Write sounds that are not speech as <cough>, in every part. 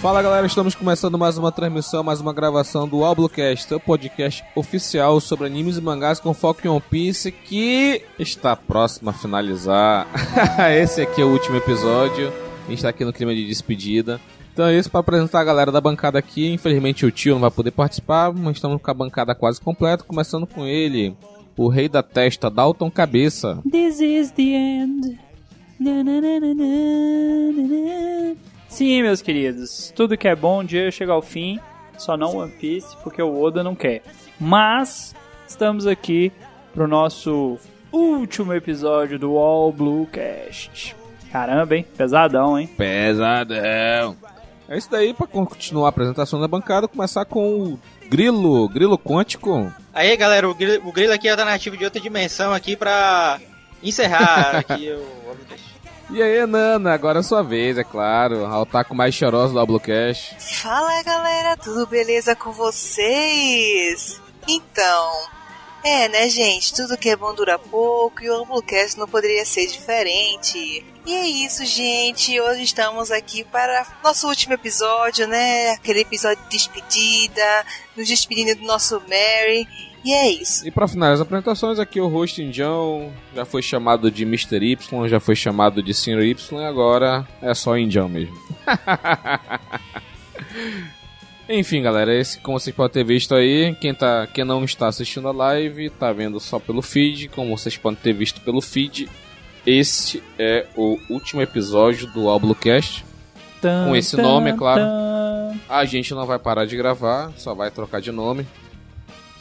Fala galera, estamos começando mais uma transmissão, mais uma gravação do Alblocast, seu podcast oficial sobre animes e mangás com foco em One Piece, que está próximo a finalizar. <laughs> Esse aqui é o último episódio, a gente está aqui no clima de despedida. Então é isso para apresentar a galera da bancada aqui. Infelizmente o tio não vai poder participar, mas estamos com a bancada quase completa, começando com ele, o rei da testa, Dalton Cabeça. This is the end. Sim, meus queridos, tudo que é bom um dia chega ao fim, só não One Piece, porque o Oda não quer. Mas estamos aqui pro nosso último episódio do All Blue Cast. Caramba, hein? Pesadão, hein? Pesadão. É isso daí, para continuar a apresentação da bancada, começar com o Grilo, Grilo Quântico. Aí, galera, o Grilo, o Grilo aqui é alternativo de outra dimensão aqui pra encerrar <laughs> aqui o e aí, Nana, agora é sua vez, é claro. A otaku mais chorosa do Ablocast. Fala, galera, tudo beleza com vocês? Então, é, né, gente? Tudo que é bom dura pouco e o Ablocast não poderia ser diferente. E é isso, gente. Hoje estamos aqui para nosso último episódio, né? Aquele episódio de despedida, nos despedindo do nosso Mary. E é isso. E para finalizar as apresentações, aqui o host Indião já foi chamado de Mr. Y, já foi chamado de Sr. Y e agora é só Indião mesmo. <laughs> Enfim, galera, esse, como vocês podem ter visto aí, quem, tá, quem não está assistindo a live, tá vendo só pelo feed, como vocês podem ter visto pelo feed, esse é o último episódio do Alblocast. Com esse nome, é claro. A gente não vai parar de gravar, só vai trocar de nome.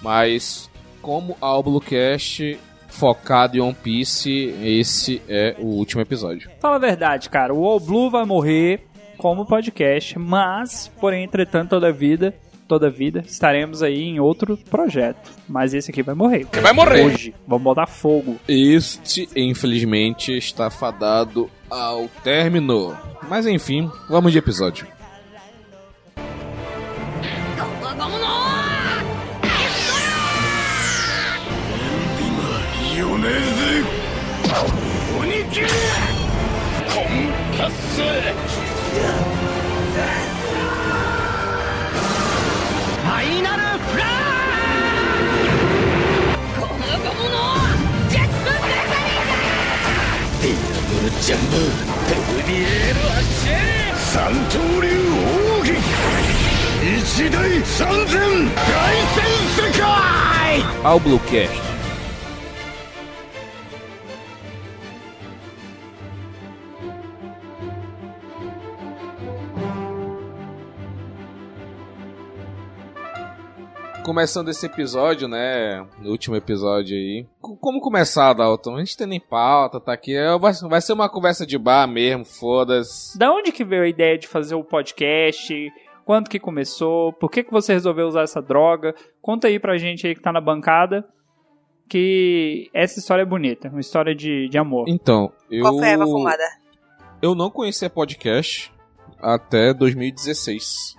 Mas como a Bluecast focado em One Piece, esse é o último episódio. Fala a verdade, cara. O All Blue vai morrer como podcast, mas, porém, entretanto, toda a vida, toda vida, estaremos aí em outro projeto. Mas esse aqui vai morrer. Vai morrer! Hoje. Vamos botar fogo. Este, infelizmente, está fadado ao término. Mas enfim, vamos de episódio. 球コンパスファイナルフラッゴムゴムのジェットブルサリーだディアブルジャンボデルリエロアッシェ三刀流奥義一大三千大戦世界アウブロキャス começando esse episódio, né? No último episódio aí. Como começar, Dalton? A gente tem nem pauta, tá aqui. É, vai, vai ser uma conversa de bar mesmo, foda-se. Da onde que veio a ideia de fazer o podcast? Quando que começou? Por que, que você resolveu usar essa droga? Conta aí pra gente aí que tá na bancada. Que essa história é bonita, uma história de, de amor. Então, eu. Qual foi a fumada? Eu não conhecia podcast até 2016.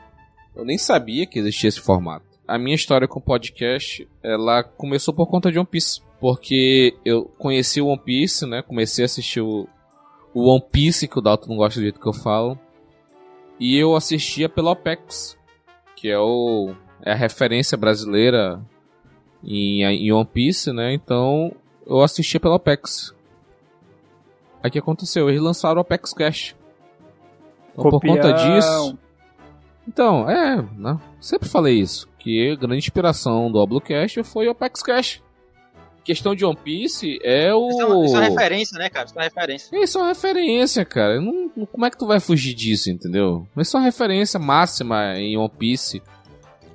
Eu nem sabia que existia esse formato a minha história com podcast, ela começou por conta de One Piece. Porque eu conheci o One Piece, né? Comecei a assistir o, o One Piece, que o Dalton não gosta do jeito que eu falo. E eu assistia pela OPEX, que é, o, é a referência brasileira em, em One Piece, né? Então eu assistia pela OPEX. Aí o que aconteceu? Eles lançaram o OPEX Cash. Então, por conta disso. Então, é, né? sempre falei isso que a grande inspiração do Oblocast foi o Apex Cash. Questão de One Piece é o. Isso é, isso é referência, né, cara? Isso é referência. Isso é uma referência, cara. Não, como é que tu vai fugir disso, entendeu? Isso é uma referência máxima em One Piece.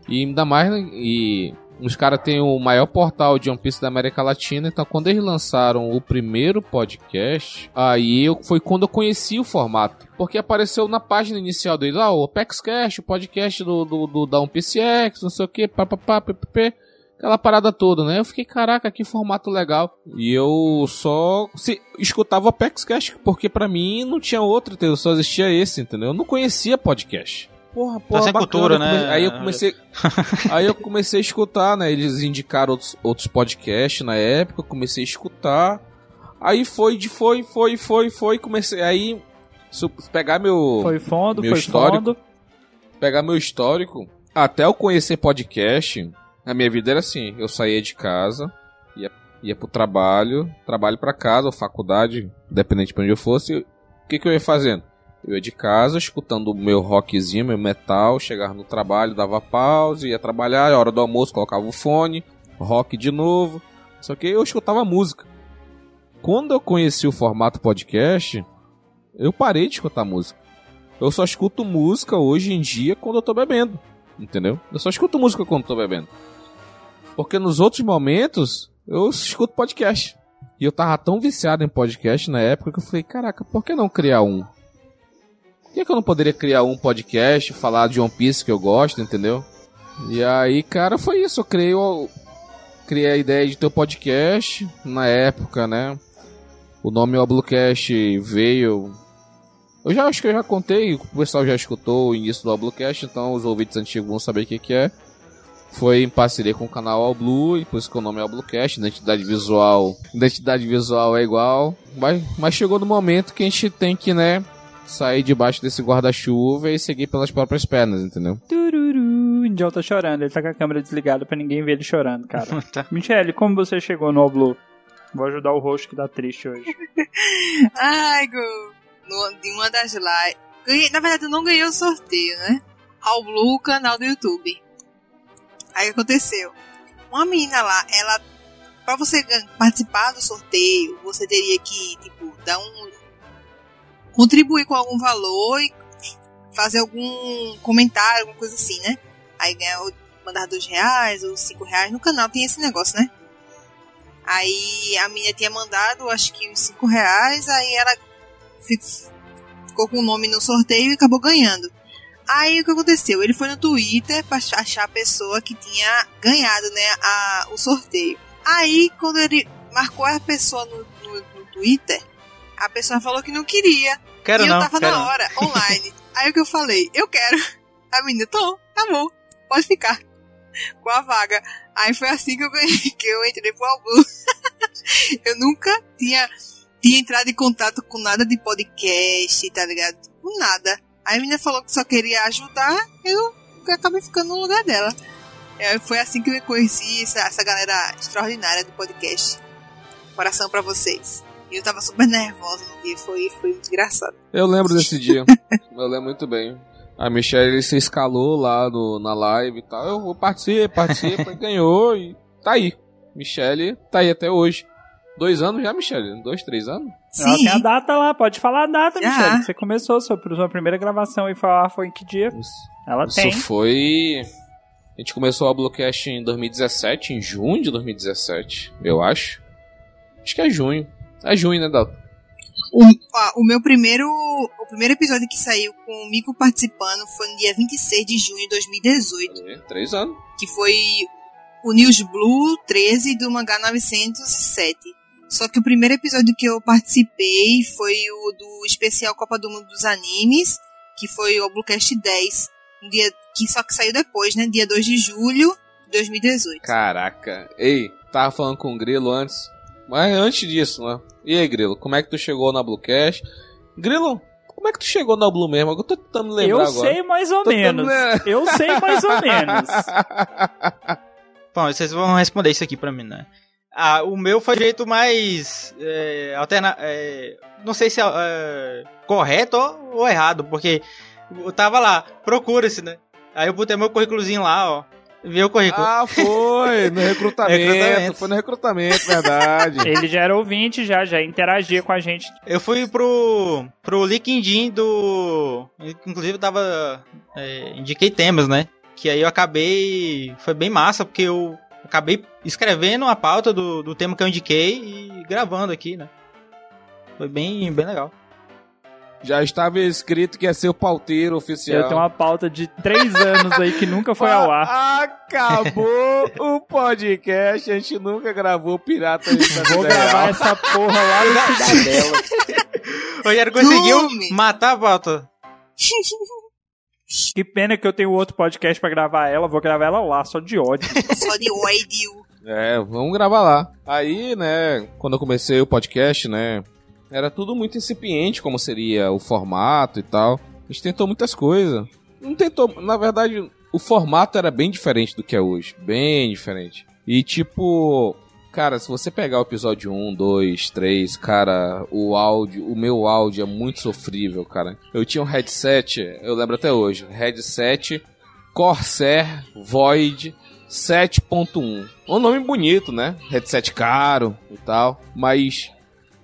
E ainda mais. E os caras têm o maior portal de One Piece da América Latina, então quando eles lançaram o primeiro podcast, aí eu, foi quando eu conheci o formato. Porque apareceu na página inicial dele lá, ah, o ApexCast, o podcast do, do, do, da One Piece X, não sei o que, papapá, ppp aquela parada toda, né? Eu fiquei, caraca, que formato legal. E eu só se, escutava o ApexCast, porque para mim não tinha outro, só existia esse, entendeu? Eu não conhecia podcast porra, porra, tá bacana. Cultura, né? Aí eu comecei, <laughs> aí eu comecei a escutar, né? Eles indicaram outros, outros podcasts na época, comecei a escutar. Aí foi de foi, foi, foi, foi, comecei aí pegar meu foi fundo, meu foi histórico. fundo. pegar meu histórico, até eu conhecer podcast, a minha vida era assim, eu saía de casa, ia, ia pro trabalho, trabalho pra casa, ou faculdade, dependente de onde eu fosse, o que, que eu ia fazendo? Eu ia de casa, escutando o meu rockzinho, meu metal, chegava no trabalho, dava pausa, ia trabalhar, hora do almoço colocava o fone, rock de novo. Só que eu escutava música. Quando eu conheci o formato podcast, eu parei de escutar música. Eu só escuto música hoje em dia quando eu tô bebendo. Entendeu? Eu só escuto música quando eu tô bebendo. Porque nos outros momentos, eu escuto podcast. E eu tava tão viciado em podcast na época que eu falei, caraca, por que não criar um? Por que, eu não poderia criar um podcast, falar de One Piece que eu gosto, entendeu? E aí, cara, foi isso. Eu criei, o, criei a ideia de ter o um podcast na época, né? O nome Oblucast veio. Eu já acho que eu já contei, o pessoal já escutou o início do Oblucast, então os ouvintes antigos vão saber o que, que é. Foi em parceria com o canal All Blue, e por isso que o nome é Oblucast, identidade visual. Identidade visual é igual. Mas, mas chegou no momento que a gente tem que, né, sair debaixo desse guarda-chuva e seguir pelas próprias pernas, entendeu? Tururu, o Indião tá chorando, ele tá com a câmera desligada pra ninguém ver ele chorando, cara. <laughs> Tá. Michele, como você chegou no Oblu? Vou ajudar o rosto que tá triste hoje. <laughs> Ai, Gu. No, de uma das lives. Ganhei, na verdade, eu não ganhei o sorteio, né? Ao Blue, canal do YouTube. Aí aconteceu. Uma menina lá, ela. Pra você participar do sorteio, você teria que, tipo, dar um. Contribuir com algum valor e fazer algum comentário, alguma coisa assim, né? Aí ganhar, mandar dois reais ou cinco reais. No canal tem esse negócio, né? Aí a menina tinha mandado, acho que uns 5 reais, aí ela fi- ficou com o nome no sorteio e acabou ganhando. Aí o que aconteceu? Ele foi no Twitter ach- achar a pessoa que tinha ganhado né, a, o sorteio. Aí quando ele marcou a pessoa no, no, no Twitter, a pessoa falou que não queria. Quero e não, eu tava quero na não. hora, <laughs> online. Aí o que eu falei? Eu quero. A menina, tô, tá bom, pode ficar. Com a vaga. Aí foi assim que eu ganhei, <laughs> que eu entrei pro Albu. <laughs> eu nunca tinha, tinha entrado em contato com nada de podcast, tá ligado? Com nada. Aí a menina falou que só queria ajudar, eu acabei ficando no lugar dela. É, foi assim que eu conheci essa, essa galera extraordinária do podcast. Coração pra vocês. E eu tava super nervosa no dia, foi, foi muito engraçado. Eu lembro desse dia. <laughs> Eu lembro muito bem. A Michelle se escalou lá no, na live e tal. Eu vou participar, participa, e <laughs> ganhou e tá aí. Michelle tá aí até hoje. Dois anos já, Michelle? Dois, três anos? Ela tem a Sim, data lá, pode falar a data, Já. Michele. Você começou sua, sua primeira gravação e falar foi em que dia? Isso, Ela isso tem. foi. A gente começou a Blockcast em 2017, em junho de 2017, eu acho. Acho que é junho. É junho, né, Dalton? O, ó, o meu primeiro. O primeiro episódio que saiu com o Mico participando foi no dia 26 de junho de 2018. É, Três anos. Que foi o News Blue 13 do mangá 907. Só que o primeiro episódio que eu participei foi o do especial Copa do Mundo dos Animes, que foi o Bluecast 10. Um dia que só que saiu depois, né? Dia 2 de julho de 2018. Caraca. Ei, tava falando com o Grilo antes. Mas antes disso, né? E aí, Grilo, como é que tu chegou na Bluecast? Grilo, como é que tu chegou na Blue mesmo? Eu tô tentando lembrar Eu agora. sei mais ou Tô tentando menos. lembrar. <laughs> Eu sei mais ou menos. <laughs> Bom, vocês vão responder isso aqui pra mim, né? Ah, o meu foi o jeito mais é, alterna, é, não sei se é, é, correto ou, ou errado, porque eu tava lá, procura-se, né? Aí eu botei meu currículozinho lá, ó. O currículo. Ah, foi! No <laughs> recrutamento. Recrutamento. Foi no recrutamento, verdade. <laughs> Ele já era ouvinte, já, já interagia com a gente. Eu fui pro, pro LinkedIn do. Inclusive eu tava. é, indiquei temas, né? Que aí eu acabei. Foi bem massa, porque eu acabei escrevendo a pauta do, do tema que eu indiquei e gravando aqui, né? Foi bem, bem legal. Já estava escrito que ia ser o pauteiro oficial. Eu tenho uma pauta de três <laughs> anos aí que nunca foi ao ar. Ah, Acabou o podcast, a gente nunca gravou Pirata Vou gravar essa porra lá no <laughs> Cidadela. O Rogério conseguiu matar a pauta. <laughs> Que pena que eu tenho outro podcast pra gravar ela, vou gravar ela lá, só de ódio. Só de ódio. É, vamos gravar lá. Aí, né, quando eu comecei o podcast, né, era tudo muito incipiente, como seria o formato e tal. A gente tentou muitas coisas. não tentou. Na verdade, o formato era bem diferente do que é hoje. Bem diferente. E tipo. Cara, se você pegar o episódio 1, 2, 3, cara, o áudio, o meu áudio é muito sofrível, cara. Eu tinha um headset, eu lembro até hoje, headset Corsair Void 7.1. Um nome bonito, né? Headset caro e tal, mas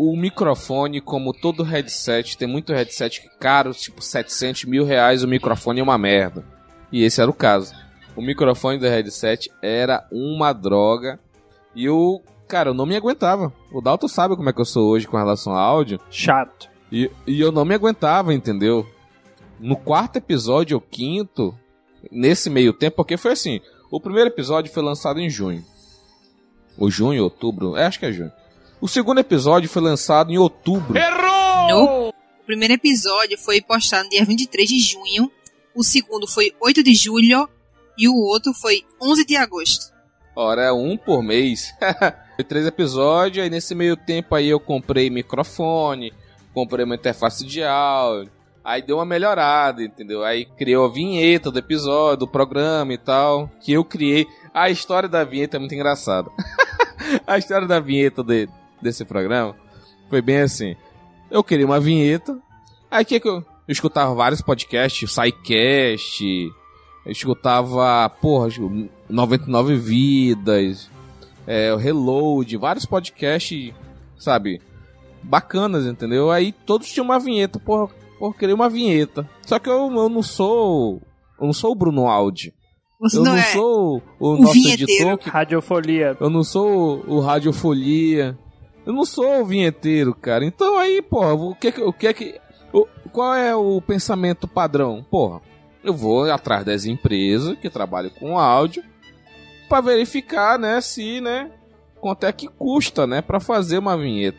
o microfone, como todo headset, tem muito headset caro, tipo 700 mil reais, o microfone é uma merda. E esse era o caso. O microfone do headset era uma droga. E eu, cara, eu não me aguentava. O Dalton sabe como é que eu sou hoje com relação ao áudio. Chato. E, e eu não me aguentava, entendeu? No quarto episódio ou quinto, nesse meio tempo, porque foi assim: o primeiro episódio foi lançado em junho. Ou junho, outubro, é, acho que é junho. O segundo episódio foi lançado em outubro. No o primeiro episódio foi postado no dia 23 de junho, o segundo foi 8 de julho e o outro foi 11 de agosto. Ora, é um por mês. <laughs> Foi três episódios, aí nesse meio tempo aí eu comprei microfone, comprei uma interface de áudio, aí deu uma melhorada, entendeu? Aí criou a vinheta do episódio, do programa e tal, que eu criei. A história da vinheta é muito engraçada. <laughs> a história da vinheta de, desse programa foi bem assim. Eu queria uma vinheta, aí que, que eu, eu escutava vários podcasts, SciCast, eu escutava, porra, 99 Vidas, é, o Reload, vários podcasts, sabe, bacanas, entendeu? Aí todos tinham uma vinheta, porra, porra, queria uma vinheta. Só que eu, eu não sou. Eu não sou o Bruno Aldi. Você Eu não, não é sou o, o nosso vinheteiro. editor que Radiofolia. eu não sou o, o Radiofolia. Eu não sou vinheteiro, cara. Então aí, porra, o que que- o que é que. qual é o pensamento padrão? Porra, eu vou atrás das empresas que trabalham com áudio pra verificar, né, se, né, quanto é que custa, né, pra fazer uma vinheta.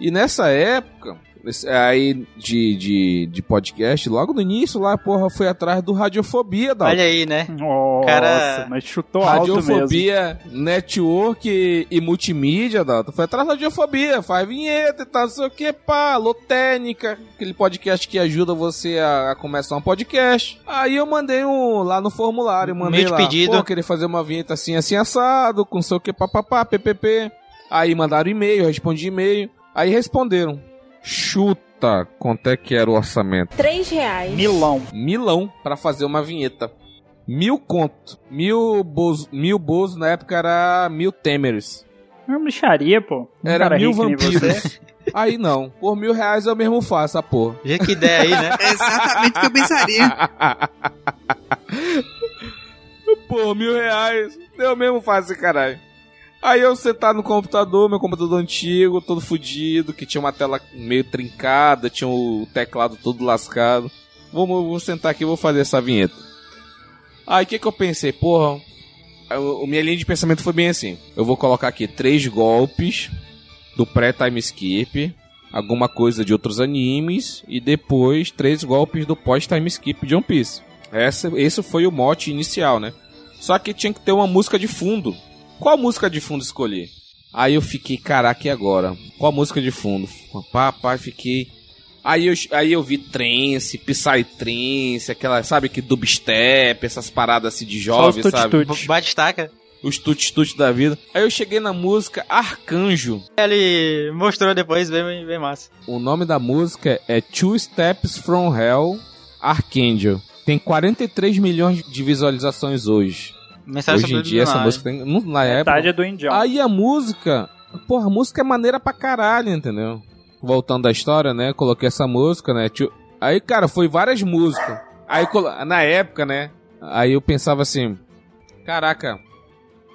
E nessa época, aí de, de, de podcast, logo no início lá, porra, foi atrás do Radiofobia, da Olha aí, né? Nossa, Cara, mas chutou alto mesmo. Radiofobia, network e, e multimídia, Dalton. Foi atrás da radiofobia, faz vinheta e tal, não sei o que, pá, Lotênica, aquele podcast que ajuda você a, a começar um podcast. Aí eu mandei um lá no formulário, mandei Meio lá, pedido. pô, querer fazer uma vinheta assim, assim, assado, com não sei o que, papapá, ppp. Aí mandaram e-mail, eu respondi e-mail. Aí responderam, chuta quanto é que era o orçamento. Três reais. Milão. milão pra fazer uma vinheta. Mil conto. Mil bozo, mil bozo na época era mil temeres. É uma bicharia, pô. Um Era mil vampiros. <laughs> Aí não. Por mil reais eu mesmo faço a porra. Vê que ideia aí, né? É <laughs> exatamente o que eu pensaria. <laughs> Pô, mil reais. Eu mesmo faço esse caralho. Aí eu sentar no computador, meu computador antigo, todo fudido, que tinha uma tela meio trincada, tinha o teclado todo lascado. Vou, vou sentar aqui vou fazer essa vinheta. Aí o que, que eu pensei? Porra, a minha linha de pensamento foi bem assim. Eu vou colocar aqui três golpes do pré-time skip, alguma coisa de outros animes, e depois três golpes do pós-time skip de One Piece. Essa, esse foi o mote inicial, né? Só que tinha que ter uma música de fundo. Qual música de fundo escolher? Aí eu fiquei, caraca, e agora? Qual música de fundo? Papai, fiquei. Aí eu, aí eu vi trance, psytrance, aquela, sabe, que dubstep, essas paradas assim de Só os jovem, sabe? tut-tut. Bate-taca. Os tut-tut da vida. Aí eu cheguei na música Arcanjo. Ele mostrou depois, bem, bem massa. O nome da música é Two Steps From Hell Archangel. Tem 43 milhões de visualizações hoje. Mensagem hoje em dia essa música tem. Na época. Metade é do Indião. Aí a música. Porra, a música é maneira pra caralho, entendeu? Voltando à história, né? Coloquei essa música, né? Tio- Aí, cara, foi várias músicas. Aí, colo- na época, né? Aí eu pensava assim: caraca,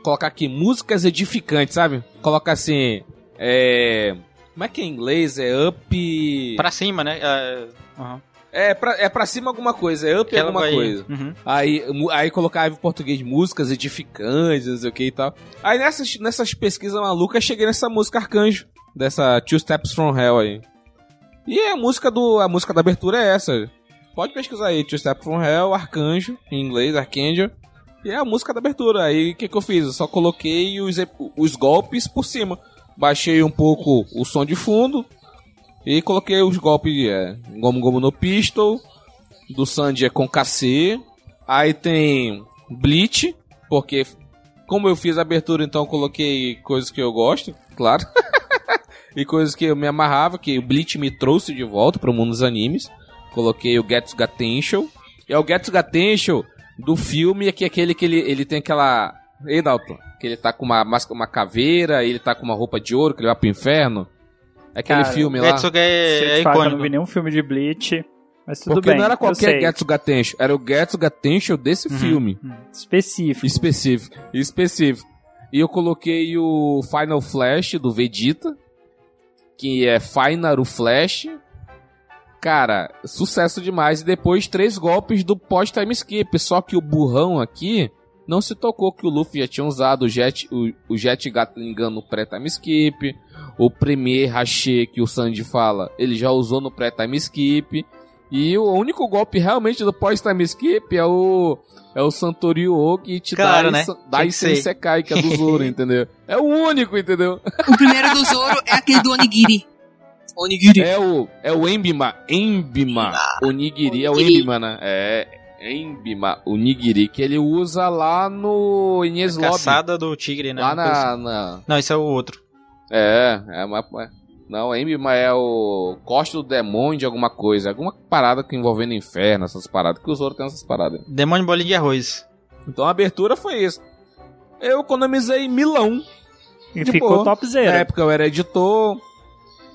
colocar aqui músicas edificantes, sabe? Colocar assim. É. Como é que é em inglês? É up. Pra cima, né? É, aham. É, pra, é pra cima alguma coisa, é up Aquela alguma vai- coisa. Uhum. Aí, aí colocava em português músicas edificantes, não sei o que e tal. Aí nessas, nessas pesquisas malucas, cheguei nessa música Arcanjo, dessa Two Steps From Hell aí. E a música do a música da abertura é essa. Pode pesquisar aí, Two Steps From Hell, Arcanjo, em inglês, Archangel. E é a música da abertura. Aí o que, que eu fiz? Eu só coloquei os, os golpes por cima. Baixei um pouco o som de fundo. E coloquei os golpes, é, Gomu Gomu no Pistol, do Sandy é com KC. Aí tem Bleach, porque como eu fiz a abertura, então coloquei coisas que eu gosto, claro. <laughs> e coisas que eu me amarrava, que o Bleach me trouxe de volta para o mundo dos animes. Coloquei o Getsuga Tensho. E é o Getsuga Tensho do filme, que é aquele que ele, ele tem aquela... Ei, Dalton, que ele tá com uma, uma caveira, ele tá com uma roupa de ouro, que ele vai pro inferno. Aquele Cara, filme lá. Getsuga é, é que eu não icônico. vi nenhum filme de Bleach, mas tudo Porque bem. não era qualquer. Getsuga Tensho, era o Getsuga Tensho desse Uhum. filme. Hum, Específico. Específico. Específico. E eu coloquei o Final Flash do Vegeta, que é Final Flash. Cara, sucesso demais. E depois três golpes do pós-time skip. Só que o burrão aqui não se tocou que o Luffy já tinha usado o Jet, o, o Jet Gatlingun no pré-time skip. O Premier Haché que o Sandy fala, ele já usou no pré-time skip. E o único golpe realmente do pós-time skip é o é o Santorio que te Claro, dá né? dá que isso em ser. Sekai, que é do Zoro, <laughs> entendeu? É o único, entendeu? O primeiro do Zoro é aquele do Onigiri. Onigiri. É o é o Embima, Embima, Onigiri, é o Onigiri. Embima, né? É Embima, Onigiri, que ele usa lá no Ines Lobby. Caçada do tigre, né? Lá na, assim. na... Não, esse é o outro. É, é uma... é- Não, Embima é o Costa do Demônio de alguma coisa. Alguma parada que envolvendo inferno, essas paradas. Que o Zoro tem essas paradas. Demônio bolinha de arroz. Então a abertura foi isso. Eu economizei milão. E de ficou boa. Na topzera. época eu era editor.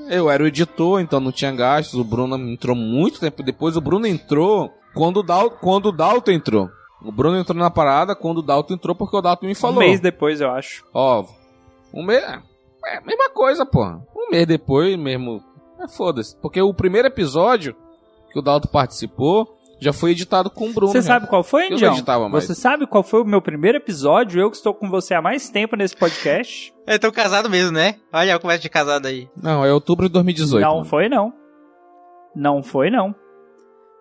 Eu era o editor, então não tinha gastos. O Bruno entrou muito tempo depois. O Bruno entrou quando o, Dal, quando o Dalton entrou. O Bruno entrou na parada quando o Dalton entrou, porque o Dalton me Um falou. mês depois, eu acho. Ó, um mês. É mesma coisa, porra. Um mês depois mesmo. É foda-se. Porque o primeiro episódio que o Dalton participou já foi editado com o Bruno. Você já. sabe qual foi, Eu não Indião? editava mais. Você sabe qual foi o meu primeiro episódio? Eu que estou com você há mais tempo nesse podcast. <laughs> É, tão casado mesmo, né? Olha a conversa de casado aí. Não, é outubro de 2018. não mano. foi, não. Não foi, não.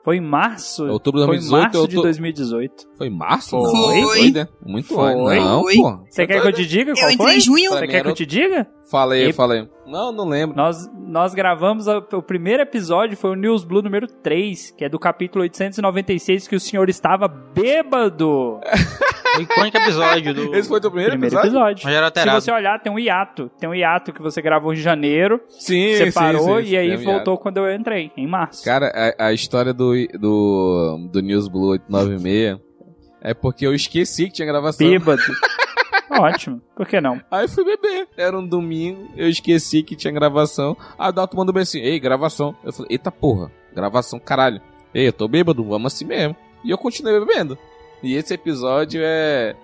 Foi em março. Outubro de foi 2018, em março de tô- 2018. Foi em março? Foi. Foi. né? Muito Foi. antes. Não, Foi. pô. Você quer que eu te diga qual Eu entrei foi? em junho. Você quer que eu te diga? Falei, E- falei. Não, não lembro. Nós, nós gravamos a- o primeiro episódio, foi o News Blue número 3, que é do capítulo 896, que o senhor estava bêbado. <laughs> O icônico episódio do. Esse foi o teu primeiro, Primeiro episódio? episódio. Se você olhar, tem um hiato. Tem um hiato que você gravou em janeiro, Sim, você sim, parou sim, sim, e aí um voltou quando eu entrei, em março. Cara, a, a história do, do, do News Blue 896 <laughs> é porque eu esqueci que tinha gravação. Bêbado. <laughs> Ótimo. Por que não? Aí fui beber. Era um domingo, eu esqueci que tinha gravação. O Dalton mandou bem assim, ei, gravação. Eu falei, eita porra, gravação, caralho. Ei, eu tô bêbado, vamos assim mesmo. E eu continuei bebendo. E esse episódio é.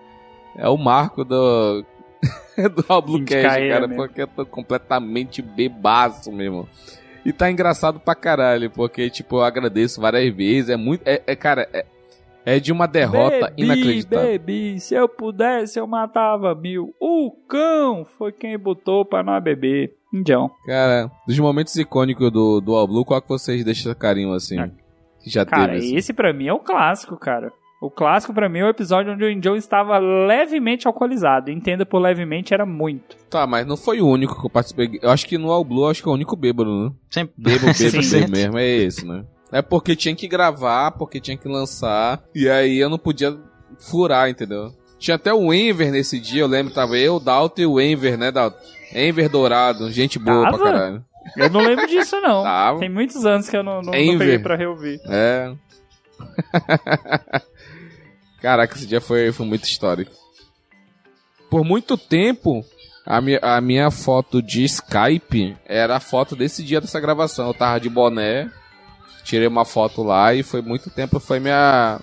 É o marco do. <laughs> do ele cara, mesmo. porque eu tô completamente bebaço mesmo. E tá engraçado pra caralho, porque, tipo, eu agradeço várias vezes. É muito. É, é, cara, é, é de uma derrota bebi, inacreditável. Bebi, se eu pudesse, eu matava mil. O cão foi quem botou pra não beber. Indião. Cara, dos momentos icônicos do, do All Blue, qual que vocês deixam carinho assim? Ah. Que já Cara, teve assim? esse pra mim é o clássico, cara. O clássico pra mim é o episódio onde o Indião estava levemente alcoolizado. Entenda por levemente, era muito. Tá, mas não foi o único que eu participei. Eu acho que no All Blue, eu acho que é o único bêbado, né? Sempre. Bebo, bebo, Sim. bebo mesmo, é esse, né? É porque tinha que gravar, porque tinha que lançar, e aí eu não podia furar, entendeu? Tinha até o Enver nesse dia, eu lembro, tava eu, o Dalton e o Enver, né, Dalton? Enver Dourado, gente boa Tava? pra caralho. Eu não lembro disso, não. <laughs> Tava. Tem muitos anos que eu não, não, não peguei pra reouvir. É. <laughs> Caraca, esse dia foi, foi muito histórico. Por muito tempo, a minha, a minha foto de Skype era a foto desse dia dessa gravação. Eu tava de boné, tirei uma foto lá e foi muito tempo, foi minha.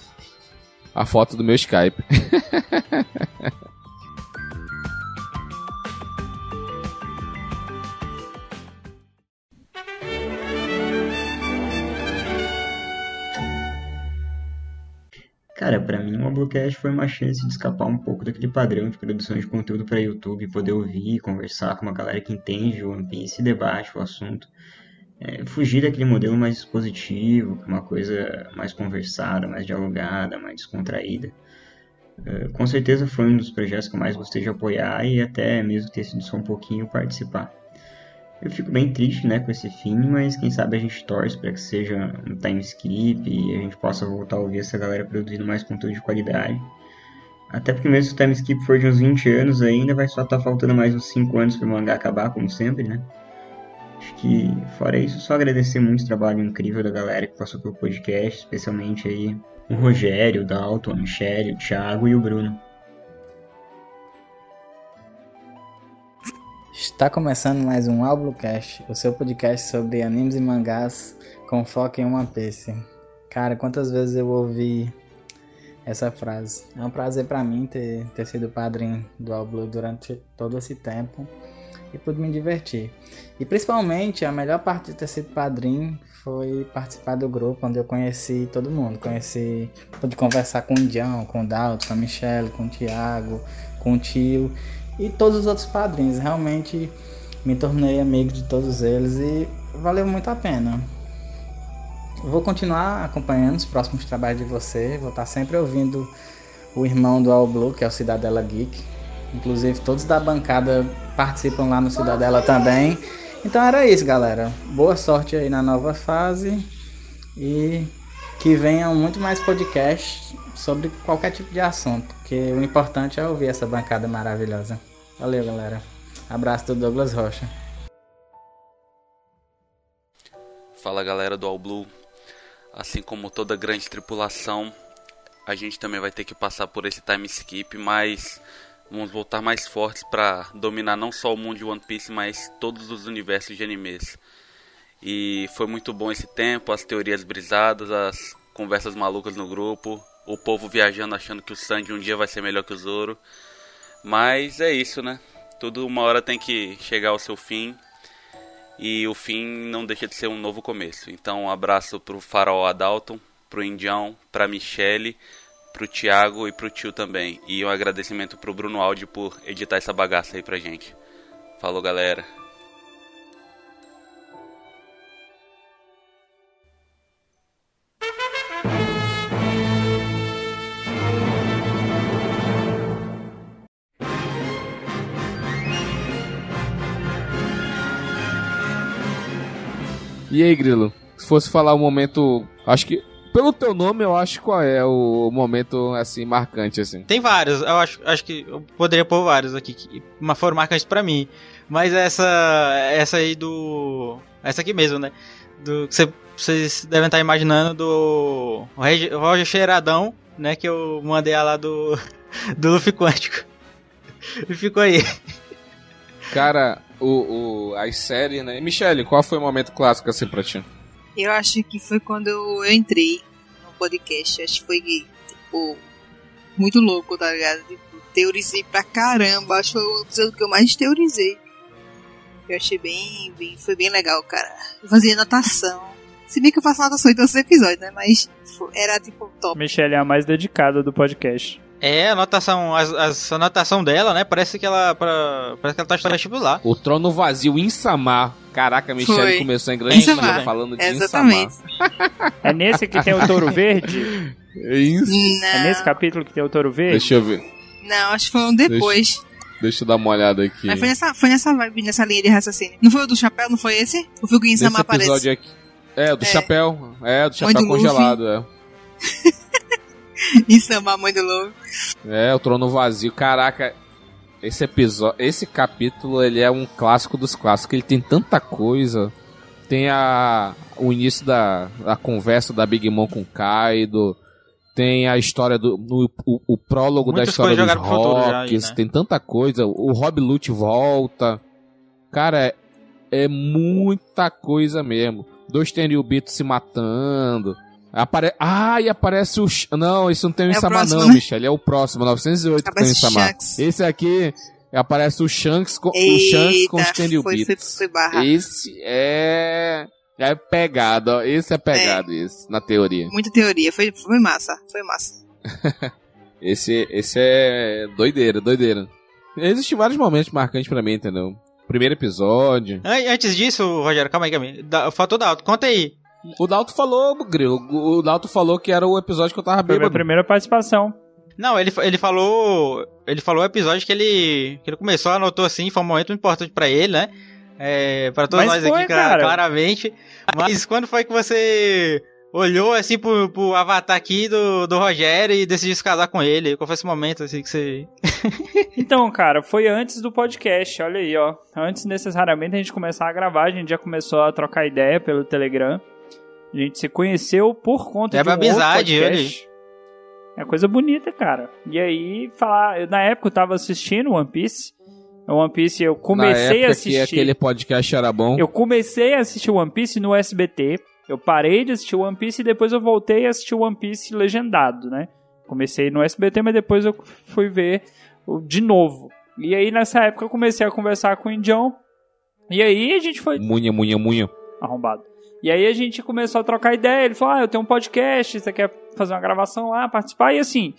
A foto do meu Skype. <laughs> Cara, pra mim o Oblocast foi uma chance de escapar um pouco daquele padrão de produção de conteúdo pra YouTube, poder ouvir, conversar com uma galera que entende o One Piece debate o assunto. É, fugir daquele modelo mais expositivo, uma coisa mais conversada, mais dialogada, mais descontraída. É, com certeza foi um dos projetos que eu mais gostei de apoiar e até mesmo ter sido só um pouquinho participar. Eu fico bem triste, né, com esse fim, mas quem sabe a gente torce para que seja um time skip e a gente possa voltar a ouvir essa galera produzindo mais conteúdo de qualidade. Até porque mesmo se o time skip for de uns 20 anos ainda, vai só estar tá faltando mais uns 5 anos para o mangá acabar, como sempre, né? Acho que, fora isso, só agradecer muito o trabalho incrível da galera que passou pelo podcast, especialmente aí o Rogério, o Dalton, a Michelle, o Thiago e o Bruno. Está começando mais um Alblocast, o seu podcast sobre animes e mangás com foco em One Piece. Cara, quantas vezes eu ouvi essa frase. É um prazer para mim ter, ter sido padrinho do All durante todo esse tempo e pude me divertir. E principalmente a melhor parte de ter sido padrinho foi participar do grupo onde eu conheci todo mundo. Conheci, pude conversar com o Indião, com o Dalton, com a Michelle, com o Thiago, com o tio e todos os outros padrinhos. Realmente me tornei amigo de todos eles e valeu muito a pena. Vou continuar acompanhando os próximos trabalhos de você. Vou estar sempre ouvindo o irmão do All Blue, que é o Cidadela Geek. Inclusive, todos da bancada participam lá no Cidadela também. Então era isso, galera. Boa sorte aí na nova fase. E que venham muito mais podcasts sobre qualquer tipo de assunto. Porque o importante é ouvir essa bancada maravilhosa. Valeu, galera. Abraço do Douglas Rocha. Fala galera do All Blue. Assim como toda grande tripulação, a gente também vai ter que passar por esse time skip, mas vamos voltar mais fortes para dominar não só o mundo de One Piece, mas todos os universos de animes. E foi muito bom esse tempo, as teorias brisadas, as conversas malucas no grupo, o povo viajando achando que o Sandy um dia vai ser melhor que o Zoro. Mas é isso, né? Tudo uma hora tem que chegar ao seu fim e o fim não deixa de ser um novo começo. Então, um abraço pro Farol Adalton, pro Indião, pra Michele, pro Thiago e pro tio também. E um agradecimento pro Bruno Aldi por editar essa bagaça aí pra gente. Falou, galera. E aí, Grilo? Se fosse falar o um momento. Acho que. Pelo teu nome, eu acho qual é o momento, assim, marcante, assim. Tem vários, eu acho, acho que eu poderia pôr vários aqui, que foram marcantes para mim. Mas essa. Essa aí do. Essa aqui mesmo, né? Do que vocês devem estar imaginando do. Roger Cheiradão, né? Que eu mandei lá do. <laughs> Do Luffy Quântico. E <laughs> ficou aí. Cara, o, o, as séries, né? Michele, qual foi o momento clássico assim pra ti? Eu acho que foi quando eu entrei no podcast. Acho que foi, tipo, muito louco, tá ligado? Tipo, teorizei pra caramba. Acho que foi o episódio que eu mais teorizei. Eu achei bem, bem. Foi bem legal, cara. Eu fazia natação. Se bem que eu faço natação em todos os episódios, né? Mas era tipo top. Michelle é a mais dedicada do podcast. É, a anotação, a, a anotação dela, né? Parece que ela, pra, parece que ela tá estudando vestibular. O trono vazio em Samar. Caraca, a Michelle começou em grande estilo falando de Exatamente. É nesse que tem o touro verde? É isso. Não. É nesse capítulo que tem o touro verde? Deixa eu ver. Não, acho que foi um depois. Deixa, deixa eu dar uma olhada aqui. Mas foi nessa, foi nessa vibe, nessa linha de raciocínio. Não foi o do chapéu, não foi esse? O Fio em Samar aparece. Aqui. É, o do é. chapéu. É, do chapéu congelado, é. Isso é uma mãe do lobo. É, o trono vazio. Caraca, esse episódio, esse capítulo, ele é um clássico dos clássicos. Ele tem tanta coisa. Tem a o início da, da conversa da Big Mom com Kaido. Tem a história do no, o, o prólogo Muitas da história dos Rocks. Né? Tem tanta coisa. O Rob Lute volta. Cara, é, é muita coisa mesmo. Dois Tenryubito se matando. Apare... Ah, e aparece o. Não, isso não tem o é Insama, não, né? Michel. Ele é o próximo, 908 que tem o Insama. Esse aqui aparece o Shanks com, Eita, o Shanks com os Tenryl foi, foi, foi Esse é. É pegado, ó. Esse é pegado, é. esse, na teoria. Muita teoria, foi, foi massa, foi massa. <laughs> esse, esse é doideira, doideira. Existem vários momentos marcantes pra mim, entendeu? Primeiro episódio. Antes disso, Rogério, calma aí, calma aí. Faltou da alto. Conta aí. O Dalto falou, Grilo. O Dalto falou que era o episódio que eu tava bêbado. Foi a primeira participação. Não, ele, ele falou. Ele falou o episódio que ele. que ele começou, anotou assim, foi um momento importante para ele, né? É, pra todos Mas nós foi, aqui, cara. claramente. Mas quando foi que você olhou assim pro, pro avatar aqui do, do Rogério e decidiu se casar com ele? Qual foi esse momento assim que você. <laughs> Então, cara, foi antes do podcast, olha aí, ó. Antes necessariamente a gente começar a gravar, a gente já começou a trocar ideia pelo Telegram. A gente se conheceu por conta É de um uma amizade, outro podcast. É coisa bonita, cara. E aí, falar, eu, na época eu tava assistindo One Piece. One Piece eu comecei a assistir. que aquele podcast era bom. Eu comecei a assistir One Piece no SBT. Eu parei de assistir One Piece e depois eu voltei a assistir One Piece legendado, né? Comecei no SBT, mas depois eu fui ver de novo. E aí nessa época eu comecei a conversar com o Indião. E aí a gente foi Munha, munha, munha. arrombado. E aí a gente começou a trocar ideia. Ele falou: Ah, eu tenho um podcast, você quer fazer uma gravação lá, participar? E assim,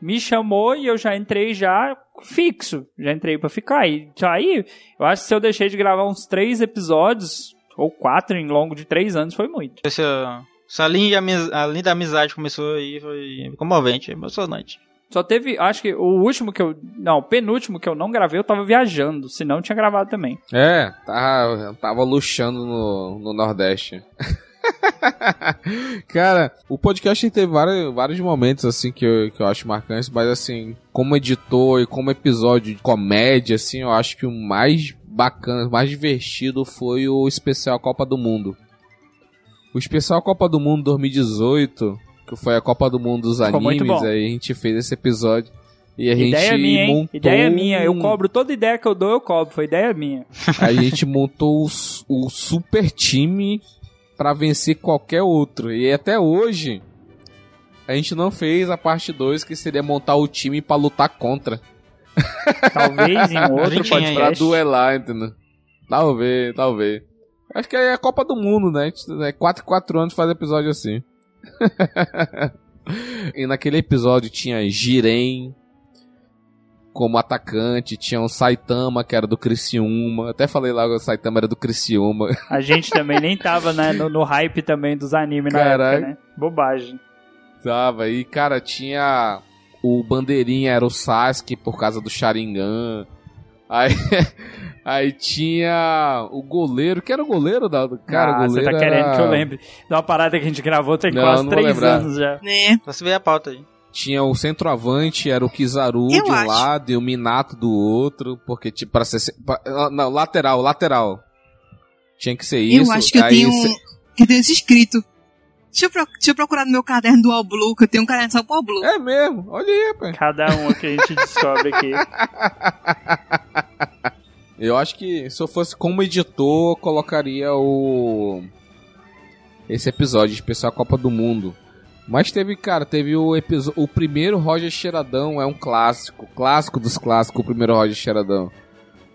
me chamou e eu já entrei já fixo. Já entrei pra ficar. E aí, eu acho que se eu deixei de gravar uns três episódios, ou quatro em longo de três anos, foi muito. Essa, essa linha, a linha da amizade começou aí, foi comovente, emocionante. Só teve, acho que o último que eu. Não, o penúltimo que eu não gravei, eu tava viajando. Senão eu tinha gravado também. É, tava, tava luxando no, no Nordeste. <laughs> Cara, o podcast teve vários, vários momentos assim que eu, que eu acho marcantes, mas assim, como editor e como episódio de comédia, assim, eu acho que o mais bacana, o mais divertido foi o especial Copa do Mundo. O especial Copa do Mundo 2018, que foi a Copa do Mundo dos Ficou animes, aí a gente fez esse episódio e a ideia gente minha, hein? montou Ideia minha. Eu cobro toda ideia que eu dou, eu cobro. Foi ideia minha. <laughs> a gente montou o, o super time pra vencer qualquer outro. E até hoje a gente não fez a parte 2, que seria montar o time pra lutar contra. <laughs> Talvez em outro hein? Pra duelar, entendeu? Talvez, talvez. Acho que aí é a Copa do Mundo, né? A gente- É 4 4 anos faz episódio assim. <laughs> e naquele episódio tinha Jiren como atacante, tinha o Saitama, que era do Criciúma. Até falei lá que o Saitama era do Criciúma. <laughs> A gente também nem tava né, no, no hype também dos animes na época, né? Bobagem. Tava, e cara, tinha o bandeirinha era o Sasuke por causa do Sharingan. Aí, <laughs> aí tinha o goleiro, que era o goleiro da do cara, ah, você tá querendo era- que eu lembre de uma parada que a gente gravou tem Não, quase não três anos já. Né? Só se ver a pauta aí. Tinha o centroavante, era o Kizaru Eu de um acho. lado e o Minato do outro, porque tipo para ser pra- não, lateral, lateral. Tinha que ser isso. Eu acho que eu tenho, cê- que eu tenho isso escrito. Deixa eu, pro- deixa eu procurar no meu caderno do All Blue, que eu tenho um caderno só pro All Blue. É mesmo. Olha aí, rapaz. Cada um que a gente descobre aqui. <laughs> Eu acho que se eu fosse como editor, eu colocaria o. Esse episódio, especial Copa do Mundo. Mas teve, cara, teve o episódio. O primeiro Roger Cheiradão é um clássico. Clássico dos clássicos, o primeiro Roger Cheiradão.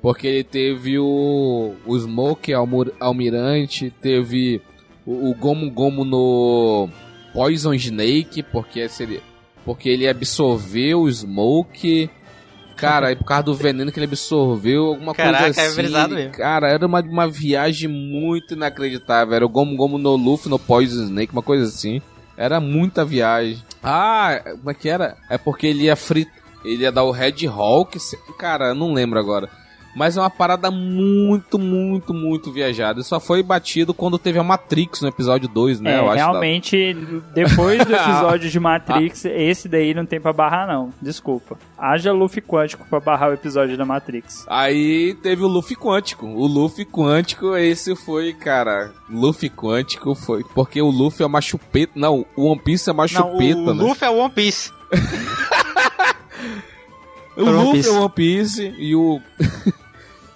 Porque ele teve o. O Smoke Almirante, teve o, o Gomu Gomu no Poison Snake, porque seria. Porque ele absorveu o Smoke. Cara, aí por causa do veneno que ele absorveu, alguma Caraca, coisa é assim. brisado mesmo. Cara, era uma, uma viagem muito inacreditável. Era o Gomu Gomu no Luffy, no Poison Snake, uma coisa assim. Era muita viagem. Ah, como é que era? É porque ele ia fritar. Ele ia dar o Red Hulk. se- Cara, eu não lembro agora. Mas é uma parada muito, muito, muito viajada. E só foi batido quando teve a Matrix no episódio 2, né? é, eu acho. realmente, depois do <laughs> episódio de Matrix, esse daí não tem pra barrar, não. Desculpa. Haja Luffy quântico pra barrar o episódio da Matrix. Aí teve o Luffy Quântico. O Luffy Quântico, esse foi, cara. Luffy Quântico foi. Porque o Luffy é uma chupeta. Não, o One Piece é uma Não, chupeta, o né? Luffy é o One Piece. <laughs> O Luffy é o One Piece e o.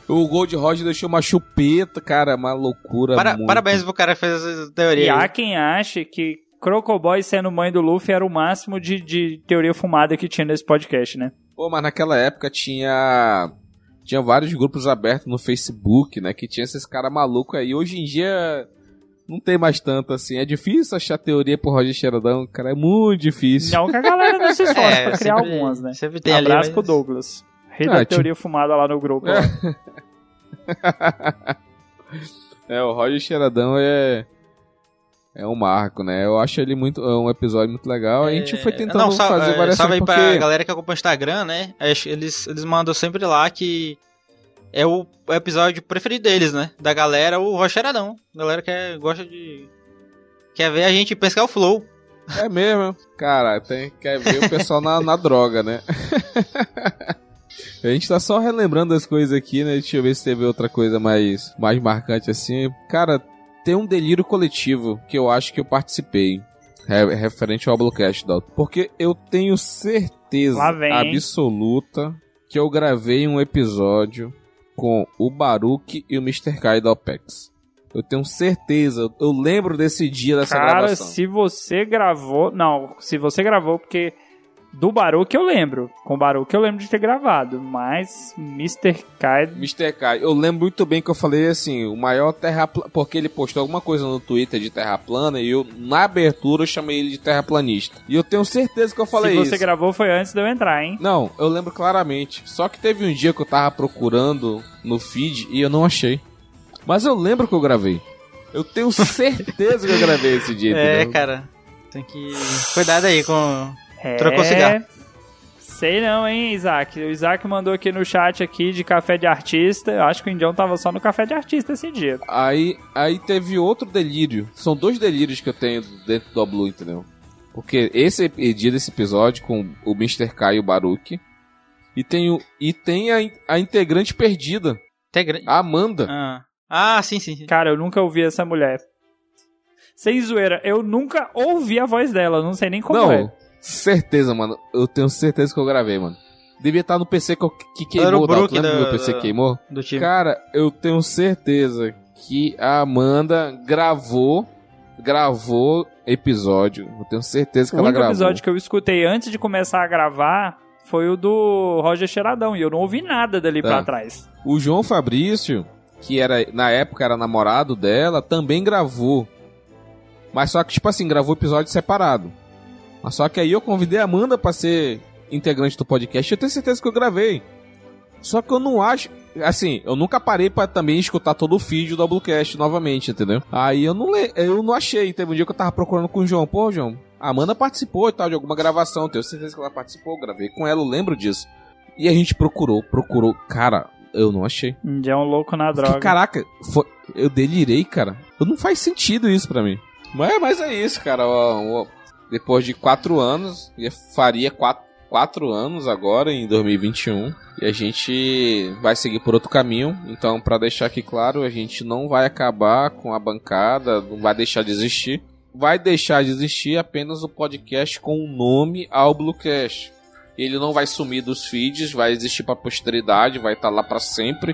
o Gold Roger deixou uma chupeta, cara. Uma loucura. Para- muito. parabéns pro cara que fez essa teoria. E aí. há quem ache que Crocoboy sendo mãe do Luffy era o máximo de, de teoria fumada que tinha nesse podcast, né? Pô, mas naquela época tinha. Tinha vários grupos abertos no Facebook, né? Que tinha esses caras malucos aí. Hoje em dia. Não tem mais tanto assim. É difícil achar teoria pro Roger Xeradão, cara. É muito difícil. Não que a galera não se <laughs> esforce É, pra criar sempre- algumas, né? Sempre tem ali. Abraço mas- pro Douglas. Rei Ah, da tipo- teoria fumada lá no grupo. ó. É, <laughs> o Roger Xeradão é. É um marco, né? Eu acho ele muito. É um episódio muito legal. A gente foi tentando Não, sal- fazer é, várias Salve aí coisas pra porque. galera que acompanha o Instagram, né? Eles, eles mandam sempre lá que é o episódio preferido deles, né? Da galera, o Rocheradão. A galera que gosta de. Quer ver a gente pescar o flow. É mesmo, cara, tem, quer ver o pessoal na, na droga, né? <laughs> A gente tá só relembrando as coisas aqui, né? Deixa eu ver se teve outra coisa mais, mais marcante assim. Cara, tem um delírio coletivo que eu acho que eu participei. Referente ao Bluecast, Dalton. Porque eu tenho certeza absoluta que eu gravei um episódio com o Baruch e o Mr. Kai da OPEX. Eu tenho certeza, eu lembro desse dia dessa Cara, gravação. se você gravou. Não, se você gravou, porque do Baruch eu lembro. Com o Baruch eu lembro de ter gravado. Mas Mr. Kai. Mr. Kai, eu lembro muito bem que eu falei assim: o maior terra. Porque ele postou alguma coisa no Twitter de terra plana e eu, na abertura, eu chamei ele de terraplanista. E eu tenho certeza que eu falei isso. Se você isso. gravou foi antes de eu entrar, hein? Não, eu lembro claramente. Só que teve um dia que eu tava procurando no feed e eu não achei. Mas eu lembro que eu gravei. Eu tenho certeza que eu gravei esse dia. <laughs> É, entendeu? cara. Tem que. Cuidado aí com. É... Trocou cigarro. Sei não, hein, Isaac. O Isaac mandou aqui no chat aqui de café de artista. Eu acho que o Indião tava só no café de artista esse dia. Aí, aí teve outro delírio. São dois delírios que eu tenho dentro do Blue, entendeu? Porque esse dia desse episódio com o Mr. K e o Baruch. E tem, o, e tem a, a integrante perdida. Integra... A Amanda. Ah. ah, sim, sim, sim. Cara, eu nunca ouvi essa mulher. Sem zoeira, eu nunca ouvi a voz dela, não sei nem como não, é. Certeza, mano. Eu tenho certeza que eu gravei, mano. Devia estar no PC que, que queimou, Era o Brook Lembra do meu PC que queimou? Do time. Cara, eu tenho certeza que a Amanda gravou gravou episódio. Eu tenho certeza que o ela gravou. O episódio que eu escutei antes de começar a gravar foi o do Roger Cheiradão e eu não ouvi nada dali tá. pra trás. O João Fabrício, que era na época era namorado dela, também gravou. Mas só que tipo assim, gravou episódio separado. Mas só que aí eu convidei a Amanda pra ser integrante do podcast. Eu tenho certeza que eu gravei. Só que eu não acho. Assim, eu nunca parei para também escutar todo o feed do Doublecast novamente, entendeu? Aí eu não, eu não achei. Teve um dia que eu tava procurando com o João. Pô, João, a Amanda participou e tal de alguma gravação. Tenho certeza que ela participou. Gravei com ela, eu lembro disso. E a gente procurou, procurou. Cara, eu não achei. Já é um louco na droga. Que, caraca, foi, eu delirei, cara. Não faz sentido isso para mim. Mas, mas é isso, cara. O, o, depois de quatro anos, faria quatro, quatro anos agora, em 2021. E a gente vai seguir por outro caminho. Então, para deixar aqui claro, a gente não vai acabar com a bancada, não vai deixar de existir. Vai deixar de existir apenas o podcast com o nome ao Bluecast. Ele não vai sumir dos feeds, vai existir para posteridade, vai estar tá lá para sempre.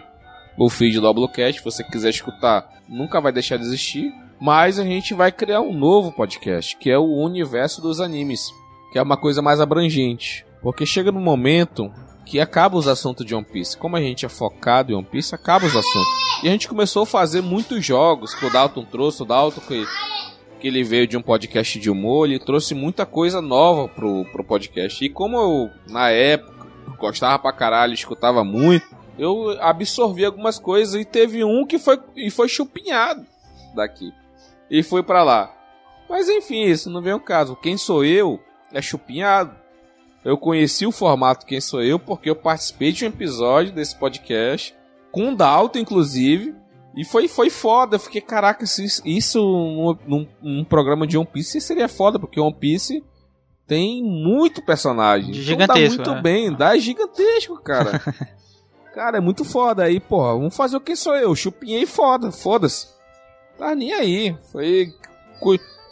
O feed do Bluecast, se você quiser escutar, nunca vai deixar de existir. Mas a gente vai criar um novo podcast, que é o universo dos animes, que é uma coisa mais abrangente. Porque chega no momento que acaba os assuntos de One Piece. Como a gente é focado em One Piece, acaba os assuntos. E a gente começou a fazer muitos jogos que o Dalton trouxe, o Dalton que, que ele veio de um podcast de humor, ele trouxe muita coisa nova pro, pro podcast. E como eu, na época, gostava pra caralho, escutava muito, eu absorvi algumas coisas e teve um que foi, e foi chupinhado daqui. E foi para lá. Mas enfim, isso não vem ao caso. Quem sou eu é chupinhado. Eu conheci o formato Quem Sou Eu porque eu participei de um episódio desse podcast, com o Dalton, inclusive, e foi, foi foda. Eu fiquei, caraca, isso, isso num, num, num, programa de One Piece seria foda, porque One Piece tem muito personagem. Gigantesco. Então dá muito né? bem, dá gigantesco, cara. <laughs> cara, é muito foda. Aí, porra, vamos fazer o Quem Sou Eu. Chupinhei foda, foda-se. Tá nem aí. Foi.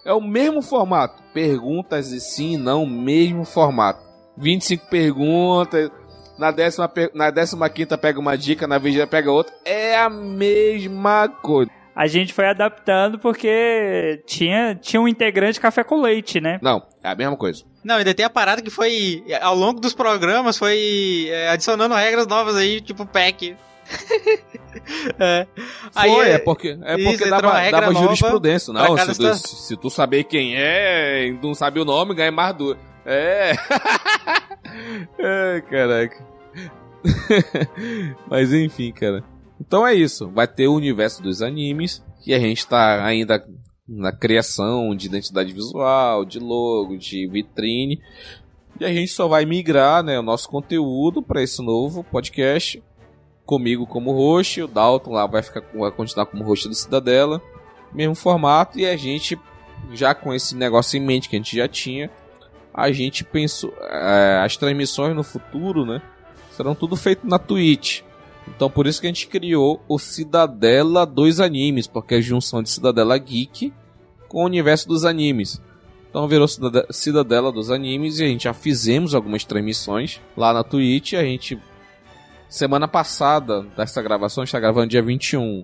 É o mesmo formato. Perguntas e sim, não, mesmo formato. 25 perguntas. Na décima, na décima quinta pega uma dica, na vigília pega outra. É a mesma coisa. A gente foi adaptando porque tinha, tinha um integrante café com leite, né? Não, é a mesma coisa. Não, ainda tem a parada que foi, ao longo dos programas, foi é, adicionando regras novas aí, tipo PEC. <laughs> é. Aí, Foi, é porque, é porque dava, dava jurisprudência. Não, se tu, se tu, saber quem é e não sabe o nome, ganha mais duas. É. <laughs> é, caraca. <laughs> Mas enfim, cara. Então é isso. Vai ter o universo dos animes. Que a gente tá ainda na criação de identidade visual, de logo, de vitrine. E a gente só vai migrar né, o nosso conteúdo para esse novo podcast comigo como host, o Dalton lá vai, ficar, vai continuar como host do Cidadela, mesmo formato, e a gente, já com esse negócio em mente que a gente já tinha, a gente pensou, é, as transmissões no futuro, né, serão tudo feito na Twitch. Então por isso que a gente criou o Cidadela dos Animes, porque é a junção de Cidadela Geek com o universo dos animes. Então virou Cidadela dos Animes e a gente já fizemos algumas transmissões lá na Twitch. A gente, semana passada dessa gravação, a gente tá gravando dia 21.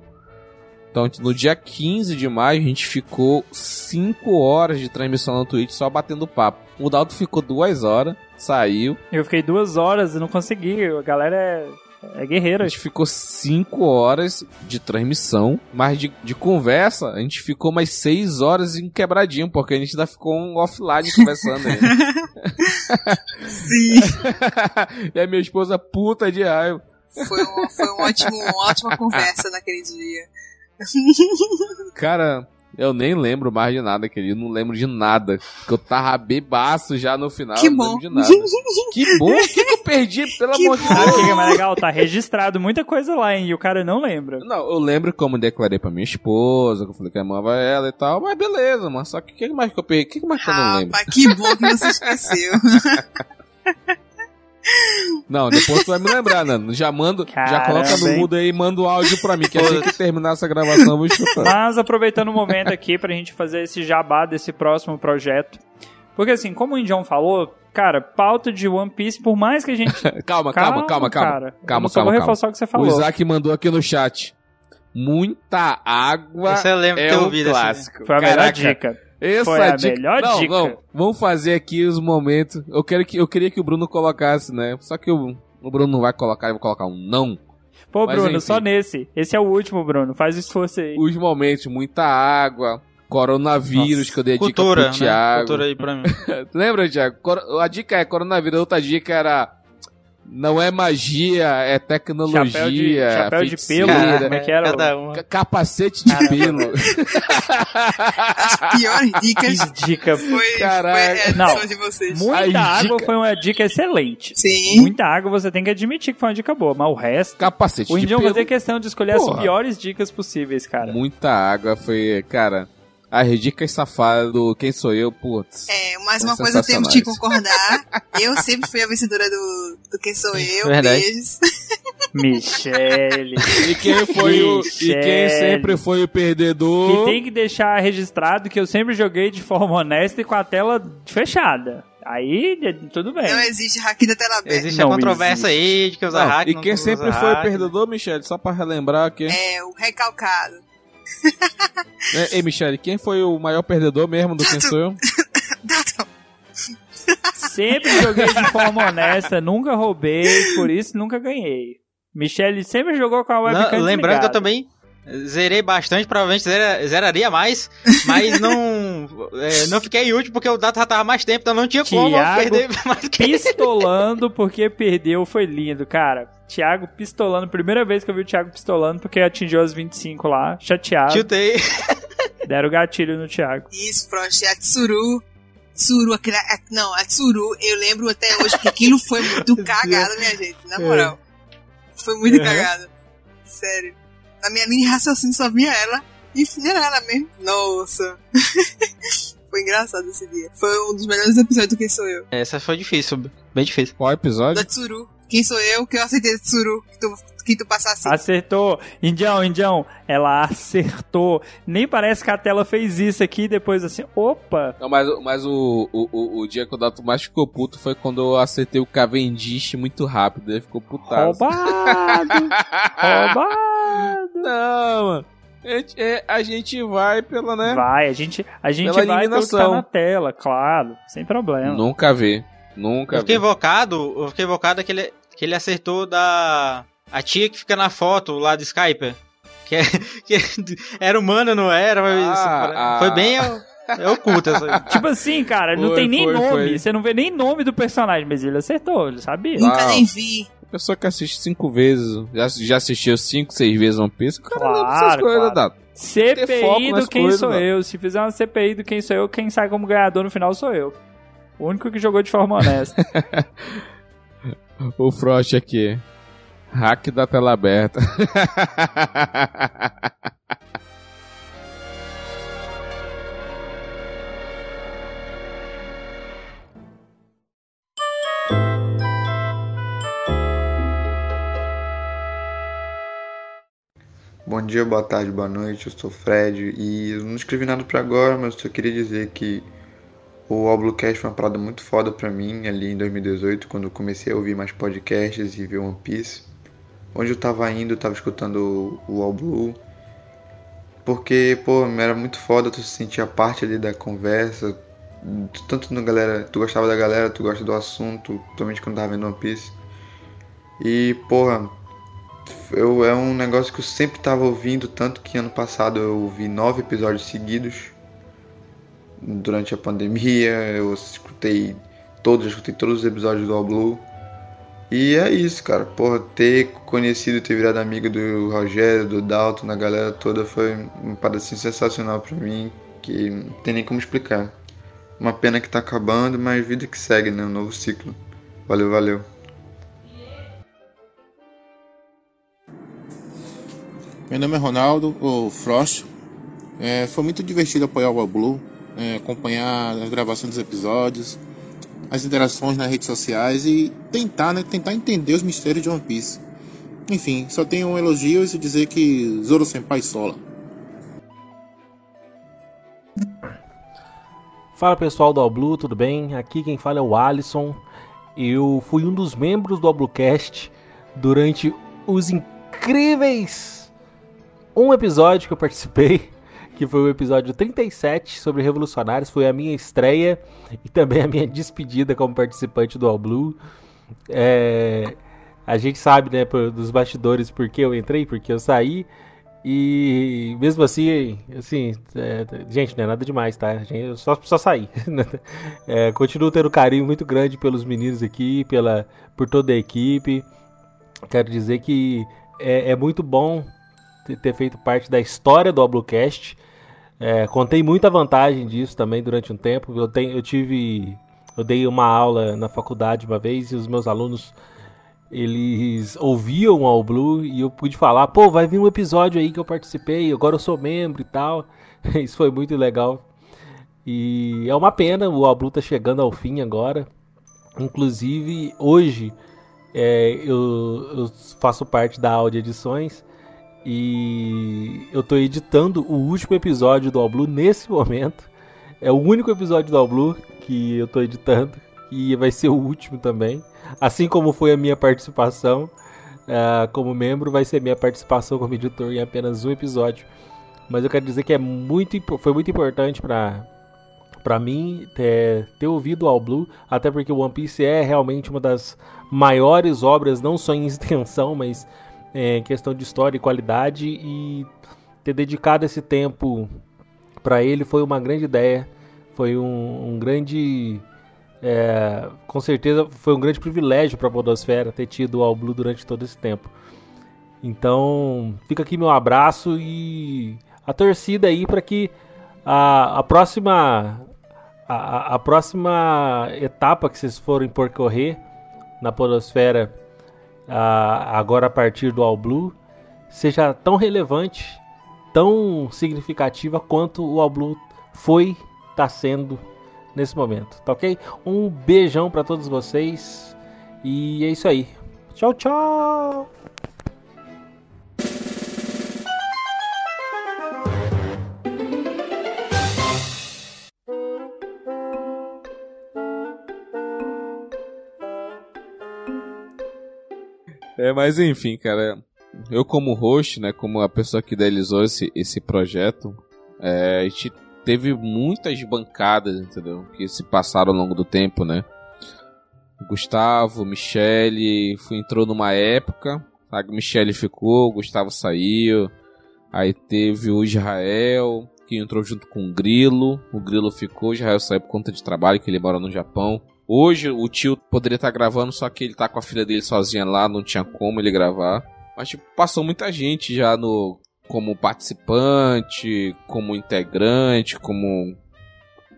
Então no dia 15 de maio a gente ficou 5 horas de transmissão na Twitch só batendo papo. O Dalto ficou 2 horas, saiu. Eu fiquei 2 horas e não consegui. A galera é é guerreiro. A gente ficou 5 horas de transmissão, mas de, de conversa, a gente ficou mais 6 horas em quebradinho, porque a gente ainda ficou um offline conversando aí. <laughs> Sim. <laughs> e a minha esposa puta de raiva. Foi, um, foi um ótimo, uma ótima conversa naquele dia. Cara, eu nem lembro mais de nada, querido. Não lembro de nada. Que eu tava bebaço já no final. Que não bom. lembro de nada. <laughs> que bom. O que, que eu perdi, pelo Que amor de bom. Sabe o Deus? que é mais legal? Tá registrado muita coisa lá, hein? E o cara não lembra. Não, eu lembro como declarei pra minha esposa, que eu falei que amava ela e tal, mas beleza, mano. Só que o que mais que eu perdi? O que mais que eu não lembro? Rapaz, que bom que você esqueceu. <laughs> Não, depois tu vai me lembrar, Nando. Já mando, já coloca no mudo aí e manda o áudio pra mim, que assim que terminar essa gravação eu vou escutar. Mas aproveitando o momento aqui pra gente fazer esse jabá desse próximo projeto. Porque assim, como o Indião falou, cara, pauta de One Piece, por mais que a gente. <laughs> Calma, calma, calma, calma. cara. Calma, Eu só calma, vou calma. reforçar o que você O falou. Isaac mandou aqui no chat. Muita água Esse eu lembro é que eu um dessa- clássico. Foi a melhor Caraca, dica. Essa Foi a dica... melhor não, dica. Não, vamos fazer aqui os momentos. Eu quero que eu queria que o Bruno colocasse, né? Só que o, o Bruno não vai colocar, eu vou colocar um não. Pô, Mas, Bruno, enfim. só nesse. Esse é o último, Bruno. Faz o esforço aí. Os momentos, muita água, coronavírus Nossa. que eu dei a dica Cultura, pro né? Thiago. Cultura aí pra mim. <laughs> Lembra, Thiago? A dica é coronavírus, outra dica era não é magia, é tecnologia, Chapéu de, chapéu de pelo, feiticeira, como é que era? Cada um. ca- capacete de Caramba. pelo. <laughs> As piores dicas Que dica. foi, Caraca. foi a Não. edição de vocês. Muita As água dica- foi uma dica excelente. Sim. Muita água você tem que admitir que foi uma dica boa, mas o resto. capacete O de Indião pelo. vai ter questão de escolher as Porra. piores dicas possíveis, cara. Muita água, foi, cara. As dicas safadas do Quem Sou Eu, putz. É, mais uma coisa temos que concordar. Eu sempre fui a vencedora do, do Quem Sou Eu. Verdade. Beijos. Michele. E quem foi o. E quem Michele. sempre foi o perdedor. que tem que deixar registrado que eu sempre joguei de forma honesta e com a tela fechada. Aí, tudo bem. Não existe hack da tela aberta. Existe Não a controvérsia aí de que usa Não, hack. e quem sempre hack, foi o né? perdedor, Michele? Só pra relembrar aqui. É, o recalcado. É, Ei, Michele, quem foi o maior perdedor mesmo do Quem Sou Eu? <laughs> Sempre joguei de forma honesta, nunca roubei, por isso nunca ganhei. Michele sempre jogou com a webcam Não, lembrando que eu também zerei bastante, provavelmente zera- zeraria mais, mas não é, não fiquei útil porque o dado já tava mais tempo, então não tinha como eu Thiago perder <laughs> mais que Pistolando porque perdeu, foi lindo, cara. Thiago pistolando, primeira vez que eu vi o Thiago pistolando porque atingiu as 25 lá, chateado. chutei. <laughs> Deram gatilho no Thiago. Isso, pronto. A Tsuru. Tsuru, aquela, a- não, a Tsuru, eu lembro até hoje, porque aquilo foi muito <laughs> cagado, minha gente. Na moral. Foi muito Uhum. cagado. Sério. Na minha linha de raciocínio só via ela. E ela mesmo. Nossa. <laughs> foi engraçado esse dia. Foi um dos melhores episódios do Quem Sou Eu. Essa foi difícil, bem difícil. Qual episódio? Da Tsuru. Quem sou eu? Que eu aceitei a Tsuru. Que tu, que tu passasse. Acertou. Indião, Indião, ela acertou. Nem parece que a tela fez isso aqui e depois assim, opa. Não, mas, mas o, o, o, o dia que o Dato mais ficou puto foi quando eu acertei o Cavendish muito rápido. Ele ficou putaço. Roubado. <laughs> Roubado. Não, mano. A gente, é, a gente vai pela, né? Vai, a gente, a gente Pela vai pelo que tá eliminação. na tela, claro. Sem problema. Nunca vê. Nunca Eu fiquei vê. invocado, eu fiquei invocado que ele, que ele acertou da. A tia que fica na foto lá do Skype. Que, é, <laughs> que era humana, não era? Mas Ah, foi ah. bem é, oculto essa. <laughs> Tipo assim, cara, não Foi, tem nem foi, nome. foi. Você não vê nem nome do personagem, mas ele acertou, ele sabia. Não. Nunca nem vi. Pessoa que assiste cinco vezes, já, já assistiu cinco, seis vezes One Piece, o cara lembra essas Claro, coisas, claro. CPI do Quem coisas, Sou. Eu. Se fizer uma CPI do Quem Sou Eu, quem sai como ganhador no final sou eu. O único que jogou de forma honesta. <laughs> O Frost aqui. Hack da tela aberta. <laughs> Bom dia, boa tarde, boa noite, eu sou Fred e eu não escrevi nada pra agora, mas só queria dizer que o Oblocast foi uma parada muito foda pra mim ali em 2018, quando eu comecei a ouvir mais podcasts e ver One Piece. Onde eu tava indo, eu tava escutando o All Blue. Porque, pô, era muito foda tu se sentir a parte ali da conversa. Tanto no galera, tu gostava da galera, tu gosta do assunto, principalmente quando tava vendo One Piece. E, porra, eu, é um negócio que eu sempre tava ouvindo, tanto que ano passado eu ouvi nove episódios seguidos durante a pandemia, eu escutei todos, escutei todos os episódios do All Blue. E é isso, cara. Porra, ter conhecido, ter virado amigo do Rogério, do Dalton, da galera toda foi uma parada assim, sensacional pra mim, que não tem nem como explicar. Uma pena que tá acabando, mas vida que segue, né? Um novo ciclo. Valeu, valeu. Meu nome é Ronaldo, o Frost. É, foi muito divertido apoiar o Blue é, acompanhar a gravação dos episódios, as interações nas redes sociais e tentar, né, tentar entender os mistérios de One Piece. Enfim, só tenho elogios e dizer que Zoro Senpai sola. Fala pessoal do Blue, tudo bem? Aqui quem fala é o Alisson. Eu fui um dos membros do Bluecast durante os incríveis um episódio que eu participei <laughs> que foi o episódio 37 sobre revolucionários. Foi a minha estreia e também a minha despedida como participante do All Blue. É, a gente sabe, né, dos bastidores por que eu entrei, porque eu saí. E mesmo assim, assim, é, gente, não é nada demais, tá? Eu só, só saí. <laughs> é, continuo tendo carinho muito grande pelos meninos aqui, pela, por toda a equipe. Quero dizer que é, é muito bom ter feito parte da história do Oblucast. É, contei muita vantagem disso também durante um tempo. Eu, tenho, eu tive. Eu dei uma aula na faculdade uma vez e os meus alunos eles ouviam o Blue e eu pude falar, pô, vai vir um episódio aí que eu participei, agora eu sou membro e tal. <laughs> Isso foi muito legal. E é uma pena, o Blue tá chegando ao fim agora. Inclusive, hoje é, eu, eu, faço parte da Audio Edições e eu tô editando o último episódio do All Blue nesse <laughs> momento. É o único episódio do All Blue que eu tô editando. E vai ser o último também. Assim como foi a minha participação uh, como membro, vai ser minha participação como editor em apenas um episódio. Mas eu quero dizer que é muito, foi muito importante para para mim ter, ter ouvido All Blue, até porque o One Piece é realmente uma das maiores obras, não só em <laughs> extensão, mas é, em questão de história e qualidade e ter dedicado esse tempo para ele foi uma grande ideia, foi um, um grande, é, com certeza foi um grande privilégio para a Podosfera ter tido o All Blue durante todo esse tempo. Então fica aqui meu abraço e a torcida aí para que a, a próxima a, a, próxima etapa que vocês forem percorrer na Podosfera agora a partir do All Blue seja tão relevante, tão significativa quanto o All Blue foi, está sendo nesse momento, tá ok? Um beijão para todos vocês e é isso aí. Tchau, tchau! Mas enfim, cara. Eu como host, né, como a pessoa que idealizou esse, esse projeto, é, a gente teve muitas bancadas, entendeu? Que se passaram ao longo do tempo, né? Gustavo, Michele, entrou numa época, a Michele ficou, Gustavo saiu, aí teve o Israel, que entrou junto com o Grilo, o Grilo ficou, o Israel saiu por conta de trabalho, que ele mora no Japão. Hoje o tio poderia estar tá gravando, só que ele tá com a filha dele sozinha lá, não tinha como ele gravar. Mas tipo, passou muita gente já no como participante, como integrante, como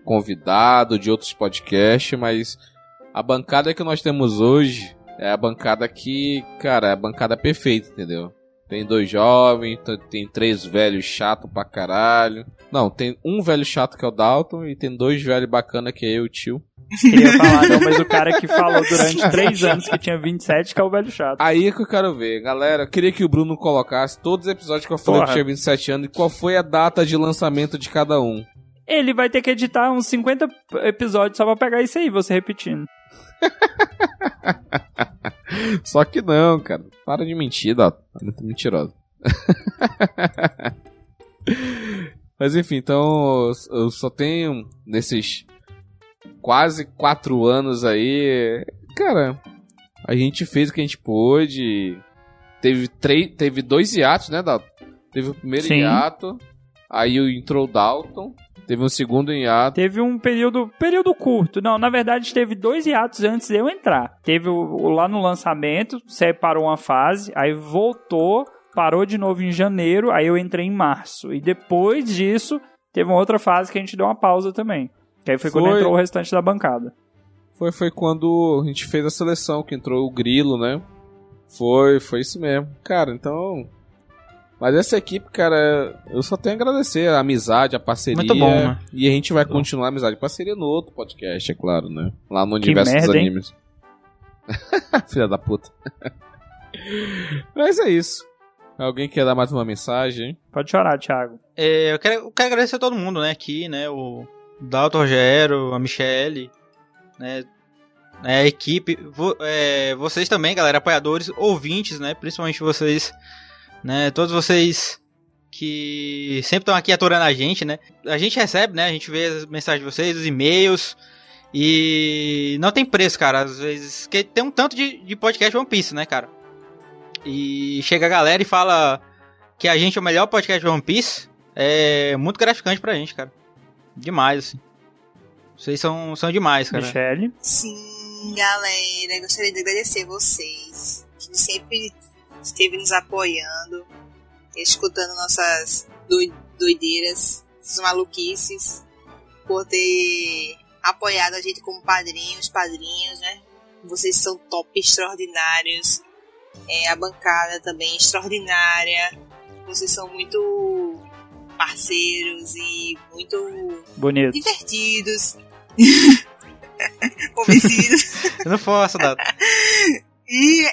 convidado de outros podcasts, mas a bancada que nós temos hoje é a bancada que, cara, é a bancada perfeita, entendeu? Tem dois jovens, tem três velhos chato pra caralho. Não, tem um velho chato que é o Dalton e tem dois velhos bacana que é eu e o tio. Queria falar, <laughs> não, mas o cara que falou durante três anos que tinha 27, que é o velho chato. Aí é que eu quero ver. Galera, eu queria que o Bruno colocasse todos os episódios que eu falei Porra. que tinha 27 anos e qual foi a data de lançamento de cada um. Ele vai ter que editar uns 50 episódios só pra pegar isso aí, você repetindo. <laughs> Só que não, cara. Para de mentir, Dalton. Tá muito mentiroso. <laughs> Mas enfim, então eu só tenho nesses quase quatro anos aí. Cara, a gente fez o que a gente pôde. Teve, três, teve dois hiatos, né, Dalton? Teve o primeiro Sim. hiato, aí entrou o Dalton. Teve um segundo hiato. Teve um período período curto. Não, na verdade teve dois hiatos antes de eu entrar. Teve o, lá no lançamento, você parou uma fase, aí voltou, parou de novo em janeiro, aí eu entrei em março. E depois disso, teve uma outra fase que a gente deu uma pausa também. Que aí foi, quando Foi. entrou o restante da bancada. Foi, foi quando a gente fez a seleção, que entrou o Grilo, né? Foi, foi isso mesmo. Cara, então. Mas essa equipe, cara, eu só tenho a agradecer a amizade, a parceria. Muito bom, né? E a gente vai continuar a amizade e parceria no outro podcast, é claro, né? Lá no universo merda, dos hein? animes. <laughs> Filha da puta. <laughs> Mas é isso. Alguém quer dar mais uma mensagem? Pode chorar, Thiago. É, eu, quero, eu quero agradecer a todo mundo, né, aqui, né, o Dalton Rogério, a Michele, né, né, a equipe, vo- é, vocês também, galera, apoiadores, ouvintes, né, principalmente vocês, né, todos vocês que sempre estão aqui aturando a gente, né, a gente recebe, né, a gente vê as mensagens de vocês, os e-mails, e não tem preço, cara, às vezes, que tem um tanto de, de podcast One Piece, né, cara, e chega a galera e fala que a gente é o melhor podcast One Piece, é muito gratificante pra gente, cara. Demais, assim. Vocês são, são demais, cara. Michele. Sim, galera, gostaria de agradecer vocês que sempre esteve nos apoiando, escutando nossas doi- doideiras, essas maluquices, por ter apoiado a gente como padrinhos, padrinhos, né? Vocês são top extraordinários. É, a bancada também é extraordinária. Vocês são muito parceiros e muito Bonito. divertidos. <laughs> Convencidos. <laughs> Eu não posso, Dado. E.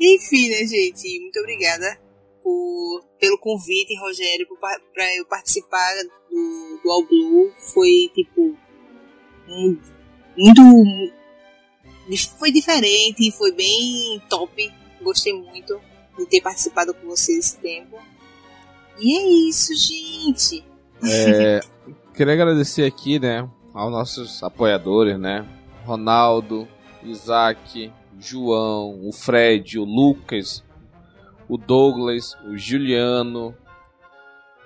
<laughs> Enfim, né, gente? Muito obrigada por, pelo convite, Rogério, por pa- pra eu participar do, do All Blue. Foi, tipo. um- muito. Foi diferente, foi bem top. Gostei muito de ter participado com vocês esse tempo. E é isso, gente. É, <laughs> queria agradecer aqui, né, aos nossos apoiadores, né? Ronaldo, Isaac, João, o Fred, o Lucas, o Douglas, o Juliano,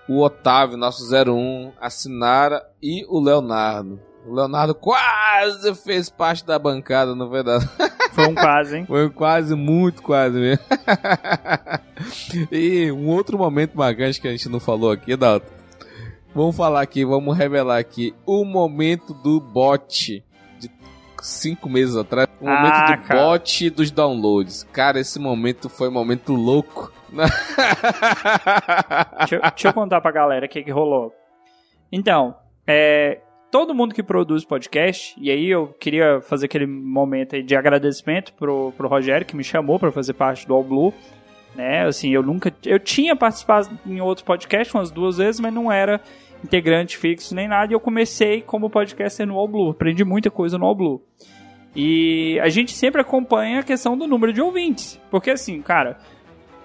o Otávio, nosso 01, a Sinara e o Leonardo. O Leonardo quase fez parte da bancada, não foi verdade? <laughs> Foi um quase, hein? Foi quase, muito quase mesmo. <laughs> e um outro momento marcante que a gente não falou aqui, Dalton. Vamos falar aqui, vamos revelar aqui o momento do bot de cinco meses atrás. O Ah, momento do cara. bot dos downloads. Cara, esse momento foi um momento louco. Deixa, eu- deixa eu contar pra galera o que, que rolou. Então, é, todo mundo que produz podcast, e aí eu queria fazer aquele momento aí de agradecimento pro, pro Rogério, que me chamou pra fazer parte do All Blue. Né? Assim, eu nunca. Eu tinha participado em outro podcast umas duas vezes, mas não era integrante fixo nem nada. E eu comecei como podcaster no All Blue. Aprendi muita coisa no All Blue. E a gente sempre acompanha a questão do número de ouvintes. Porque assim, cara,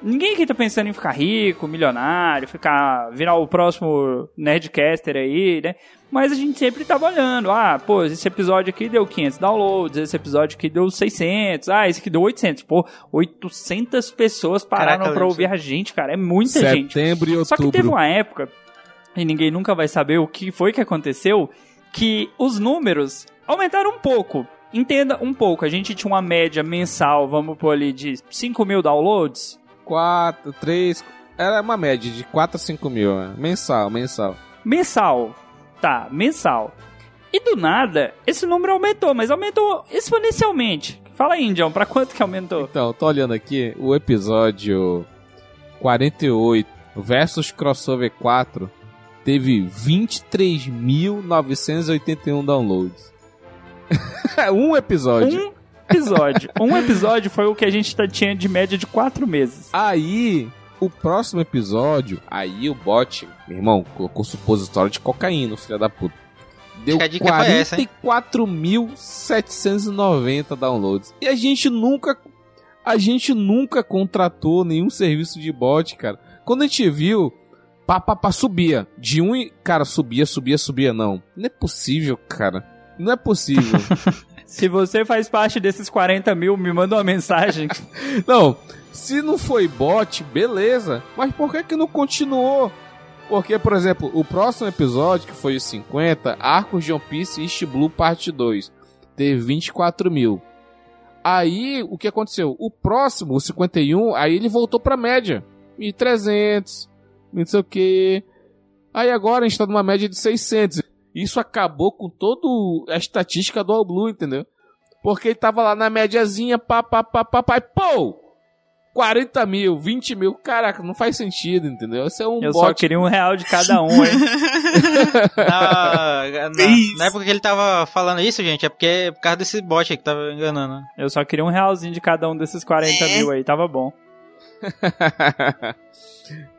ninguém aqui tá pensando em ficar rico, milionário, ficar virar o próximo Nerdcaster aí, né? Mas a gente sempre tá olhando. Ah, pô, esse episódio aqui deu 500 downloads, esse episódio aqui deu 600, ah, esse aqui deu 800. Pô, 800 pessoas pararam Caraca, pra ouvir a gente, cara. É muita gente. Setembro e Só que outubro. teve uma época, e ninguém nunca vai saber o que foi que aconteceu, que os números aumentaram um pouco. Entenda um pouco, a gente tinha uma média mensal, vamos pôr ali, de 5 mil downloads. 4, 3. Era uma média de 4 a 5 mil, né? Mensal, mensal. Mensal. Tá, mensal. E do nada, esse número aumentou, mas aumentou exponencialmente. Fala aí, Indião, pra quanto que aumentou? Então, tô olhando aqui, o episódio 48 versus crossover 4 teve 23.981 downloads. <laughs> um episódio. Um episódio. um episódio foi o que a gente tá- tinha de média de 4 meses. Aí, o próximo episódio, aí o bot, meu irmão, colocou supositório de cocaína, filho da puta. Deu Acho que a dica foi essa, hein? 44.790 downloads. E a gente nunca. A gente nunca contratou nenhum serviço de bot, cara. Quando a gente viu, pá, pá, pá, subia. De um e. Cara, subia, subia, subia. Não. Não é possível, cara. Não é possível. <laughs> Se você faz parte desses 40 mil, me manda uma mensagem. <laughs> Não, se não foi bot, beleza. Mas por que que não continuou? Porque, por exemplo, o próximo episódio, que foi o 50, Arcos de One Piece East Blue Parte 2, teve 24 mil. Aí, o que aconteceu? O próximo, o 51, aí ele voltou pra média. 1.300, não sei o que. Aí agora a gente tá numa média de 600. Isso acabou com toda a estatística do All Blue, entendeu? Porque ele tava lá na médiazinha, pá, pá, pá, pá, pá, e pô! 40 mil, 20 mil, caraca, não faz sentido, entendeu? Isso é um Eu bot. só queria um real de cada um, hein? <laughs> Na, na, na época que ele tava falando isso, gente, é porque é por causa desse bot aí que tava enganando. Eu só queria um realzinho de cada um desses 40 É. mil aí, tava bom. <laughs>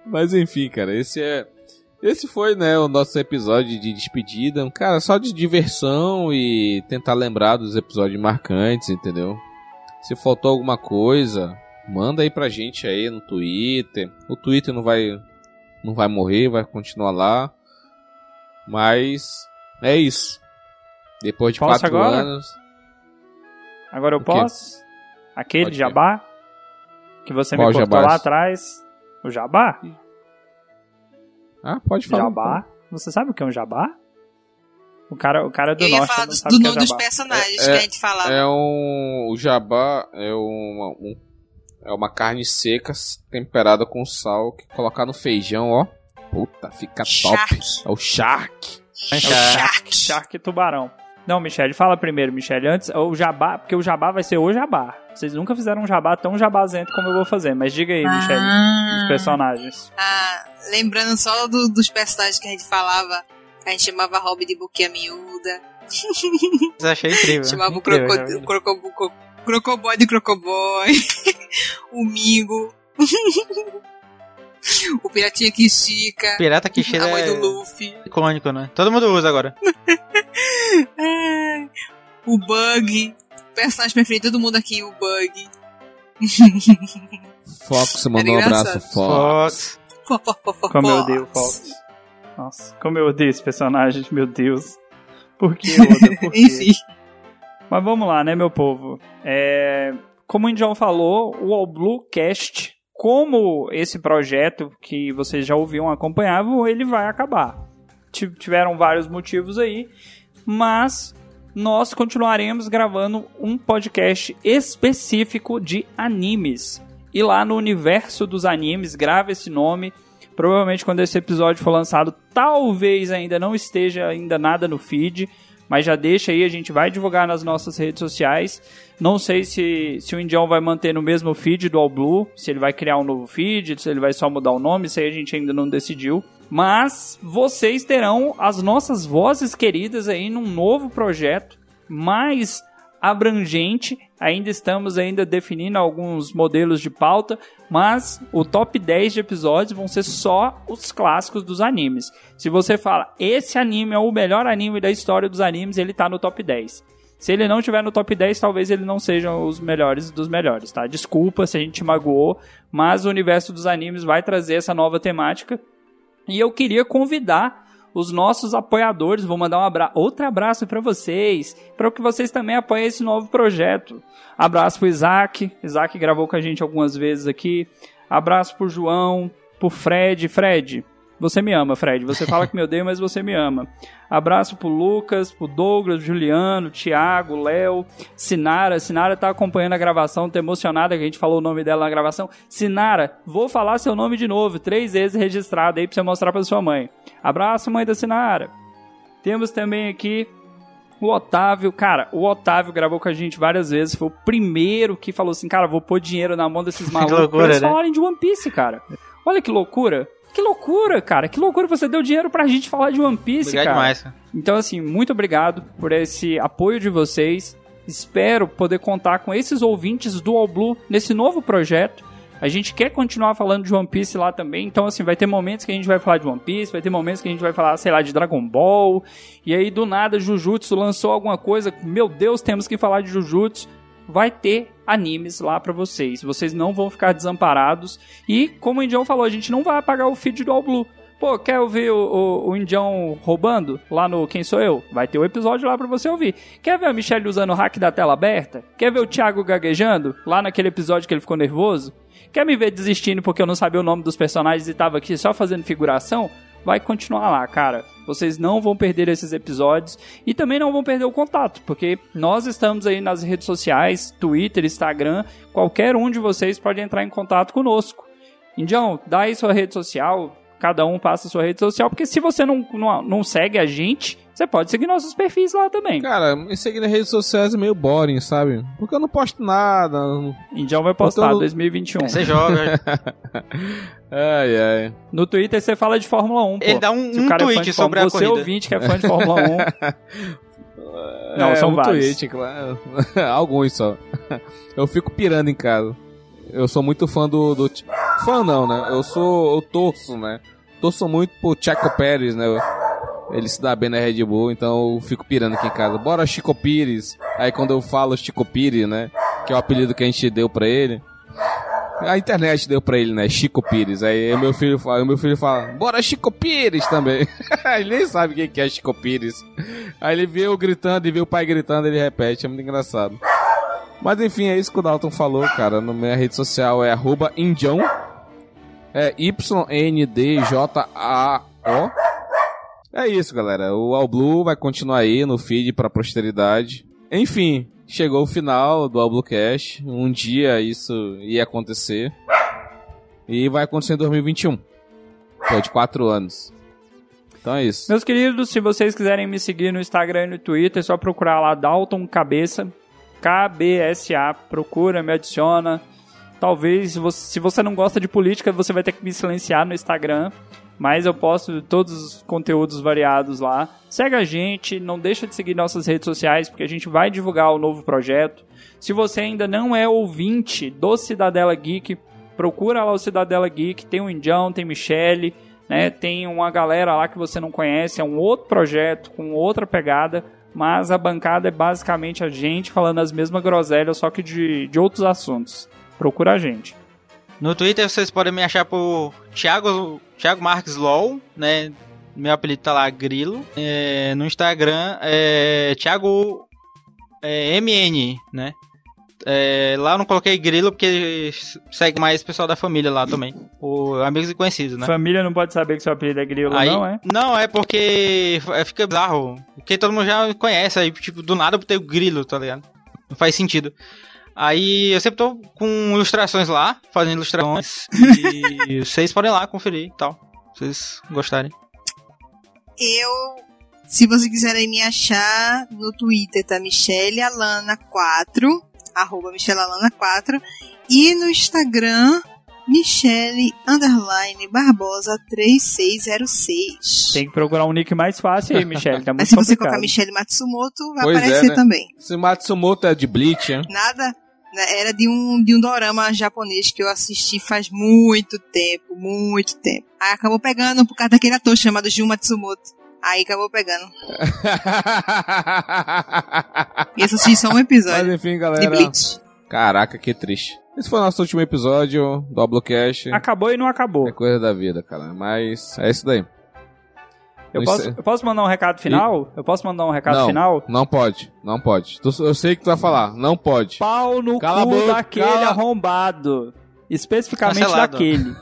Mas enfim, cara, esse é. Esse foi, né, o nosso episódio de despedida. Cara, só de diversão e tentar lembrar dos episódios marcantes, entendeu? Se faltou alguma coisa, manda aí pra gente aí no Twitter. O Twitter não vai não vai morrer, vai continuar lá. Mas é isso. Depois de Posso quatro agora? anos. Agora eu posso? Aquele Pode jabá? Que você Qual me cortou lá atrás. O jabá? Ah, pode falar. Jabá? Você sabe o que é um jabá? O cara, o cara do Eu norte do, do que é nome dos personagens É- que a gente falava. É um. O jabá é uma, um- é uma carne seca temperada com sal que colocar no feijão, ó. Puta, fica top. Shark. É o shark. É o Shark. Shark tubarão. Não, Michele, fala primeiro, Michele. Antes, o jabá, porque o jabá vai ser o jabá. Vocês nunca fizeram um jabá tão jabazento como eu vou fazer. Mas diga aí, Michele, os Ah, personagens. ah, lembrando só do- dos personagens que a gente falava, a gente chamava Rob de Boquinha Miúda, Mas achei incrível. <laughs> chamava o Incrível, croco, o croco, o cro- Crocoboy de Crocoboy, <laughs> o Mingo, <laughs> o Piratinha que estica, Pirata que cheira a mãe do é Luffy, icônico, né? Todo mundo usa agora. o Bug, personagem preferido de todo mundo aqui, o Bug. Fox mandou um abraço. Fox. Fox. <laughs> Como eu odeio o Fox. Nossa, como eu odeio esse personagem, meu Deus. Por que, Oda? Por <laughs> quê? Enfim. Mas vamos lá, né, meu povo? É, como o Indião falou, o All Blue Cast, como esse projeto que vocês já ouviam acompanhavam, ele vai acabar. Ti- Tiveram vários motivos aí, mas nós continuaremos gravando um podcast específico de animes. E lá no universo dos animes, grava esse nome. Provavelmente quando esse episódio for lançado, talvez ainda não esteja ainda nada no feed, mas já deixa aí, a gente vai divulgar nas nossas redes sociais. Não sei se, se o Indião vai manter no mesmo feed do All Blue, se ele vai criar um novo feed, se ele vai só mudar o nome, isso aí a gente ainda não decidiu. Mas vocês terão as nossas vozes queridas aí num novo projeto mais abrangente. Ainda estamos ainda definindo alguns modelos de pauta, mas o top 10 de episódios vão ser só os clássicos dos animes. Se você fala, esse anime é o melhor anime da história dos animes, ele tá no top 10. Se ele não tiver no top 10, talvez ele não seja os melhores dos melhores, tá? Desculpa se a gente te magoou, mas o universo dos animes vai trazer essa nova temática. E eu queria convidar os nossos apoiadores, vou mandar um abra outro abraço para vocês, para que vocês também apoiem esse novo projeto. Abraço pro Isaac, Isaac gravou com a gente algumas vezes aqui. Abraço pro João, pro Fred, Fred, você me ama, Fred. Você fala que me odeia, mas você me ama. Abraço pro Lucas, pro Douglas, Juliano, Thiago, Léo, Sinara. Sinara tá acompanhando a gravação, tá emocionada que a gente falou o nome dela na gravação. Sinara, vou falar seu nome de novo, três vezes registrado aí pra você mostrar pra sua mãe. Abraço, mãe da Sinara. Temos também aqui O Otávio, cara, o Otávio gravou com a gente várias vezes. Foi o primeiro que falou assim, cara, vou pôr dinheiro na mão desses <laughs> malucos loucura, pra eles né? falarem de One Piece, cara. Olha que loucura. Que loucura, cara. Que loucura você deu dinheiro pra gente falar de One Piece, Obrigado cara. demais, cara. Então, assim, muito obrigado por esse apoio de vocês. Espero poder contar com esses ouvintes do All Blue nesse novo projeto. A gente quer continuar falando de One Piece lá também, então assim, vai ter momentos que a gente vai falar de One Piece, vai ter momentos que a gente vai falar, sei lá, de Dragon Ball, e aí do nada Jujutsu lançou alguma coisa, meu Deus, temos que falar de Jujutsu. Vai ter animes lá pra vocês, vocês não vão ficar desamparados, e como o Indião falou, a gente não vai apagar o feed do All Blue. Pô, quer ouvir o, o, o Indião roubando lá no Quem Sou Eu? Vai ter o um episódio lá pra você ouvir. Quer ver a Michelle usando o hack da tela aberta? Quer ver o Thiago gaguejando lá naquele episódio que ele ficou nervoso? Quer me ver desistindo porque eu não sabia o nome dos personagens e tava aqui só fazendo figuração? Vai continuar lá, cara. Vocês não vão perder esses episódios e também não vão perder o contato, porque nós estamos aí nas redes sociais, Twitter, Instagram, qualquer um de vocês pode entrar em contato conosco. Indião, dá aí sua rede social, cada um passa sua rede social, porque se você não, não, não segue a gente, você pode seguir nossos perfis lá também. Cara, me seguir nas redes sociais é meio boring, sabe? Porque eu não posto nada. Indião vai postar Botando- 2021. Você joga. <laughs> Ai, ai. No Twitter você fala de Fórmula 1, pô. Ele dá um, Se um é tweet de sobre Fórmula- a Você corrida. ouvinte que é fã de Fórmula 1. <laughs> Não, é, são um vários. tweet, claro. <laughs> Alguns só. Eu fico pirando em casa. Eu sou muito fã do, do. Fã não, né? Eu sou. Eu torço, né? Torço muito pro Checo Pérez, né? Ele se dá bem na Red Bull, então eu fico pirando aqui em casa. Bora Chico Pires. Aí quando eu falo Chico Pires, né? Que é o apelido que a gente deu pra ele. A internet deu pra ele, né? Chico Pires. Aí meu filho fala, meu filho fala, bora Chico Pires também. <laughs> ele nem sabe quem que é Chico Pires. Aí ele vê eu gritando e vê o pai gritando, ele repete, é muito engraçado. Mas enfim, é isso que o Dalton falou, cara. Na minha rede social é arroba. É Y-N-D-J-A-O. É isso, galera. O All Blue vai continuar aí no feed pra posteridade. Enfim, chegou o final do All Blue Cash. Um dia isso ia acontecer. E vai acontecer em 2021. Pô, de 4 anos. Então é isso. Meus queridos, se vocês quiserem me seguir no Instagram e no Twitter, é só procurar lá Dalton Cabeça. KBSA. Procura, me adiciona. Talvez, se você não gosta de política, você vai ter que me silenciar no Instagram. Mas eu posto todos os conteúdos variados lá. Segue a gente, não deixa de seguir nossas redes sociais, porque a gente vai divulgar o novo projeto. Se você ainda não é ouvinte do Cidadela Geek, procura lá o Cidadela Geek. Tem o Indião, tem Michele, né? Tem uma galera lá que você não conhece. É um outro projeto, com outra pegada. Mas a bancada é basicamente a gente falando as mesmas groselhas, só que de, de outros assuntos. Procura a gente. No Twitter vocês podem me achar por Thiago, Thiago Marques LOL, né? Meu apelido tá lá, Grilo. É, no Instagram é Thiago é, MN, né? É, lá eu não coloquei Grilo porque segue mais pessoal da família lá também. O amigos e conhecidos, né? Família não pode saber que seu apelido é grilo, Aí, não, é? Não, é porque é, fica bizarro. Porque todo mundo já conhece, aí, tipo, do nada eu botei o grilo, tá ligado? Não faz sentido. Aí eu sempre tô com ilustrações lá, fazendo ilustrações. e <laughs> vocês podem lá conferir e tal. Se vocês gostarem. Eu, se vocês quiserem me achar, no Twitter tá Michelle Alana4, arroba Michelle Alana4, e no Instagram, Michelle Underline Barbosa 3606. Tem que procurar um nick mais fácil aí, Michelle. Tá muito Mas se você complicado. colocar Michelle Matsumoto, vai Pois é, aparecer né? também. Esse Matsumoto é de Bleach, hein? Nada. Né, Era de um, de um dorama japonês que eu assisti faz muito tempo, muito tempo. Aí acabou pegando por causa daquele ator chamado Jun Matsumoto. Aí acabou pegando. <laughs> E esse assisti só um Mas episódio enfim, de galera. Bleach. Caraca, que triste. Esse foi o nosso último episódio do Oblocast. Acabou e não acabou. É coisa da vida, cara. Mas é isso daí. Eu posso, eu posso mandar um recado final? Eu posso mandar um recado não, final? Não pode, não pode. Eu sei que tu vai falar, não pode. Pau no Cala cu boca, daquele cala- arrombado. Especificamente Cancelado. daquele.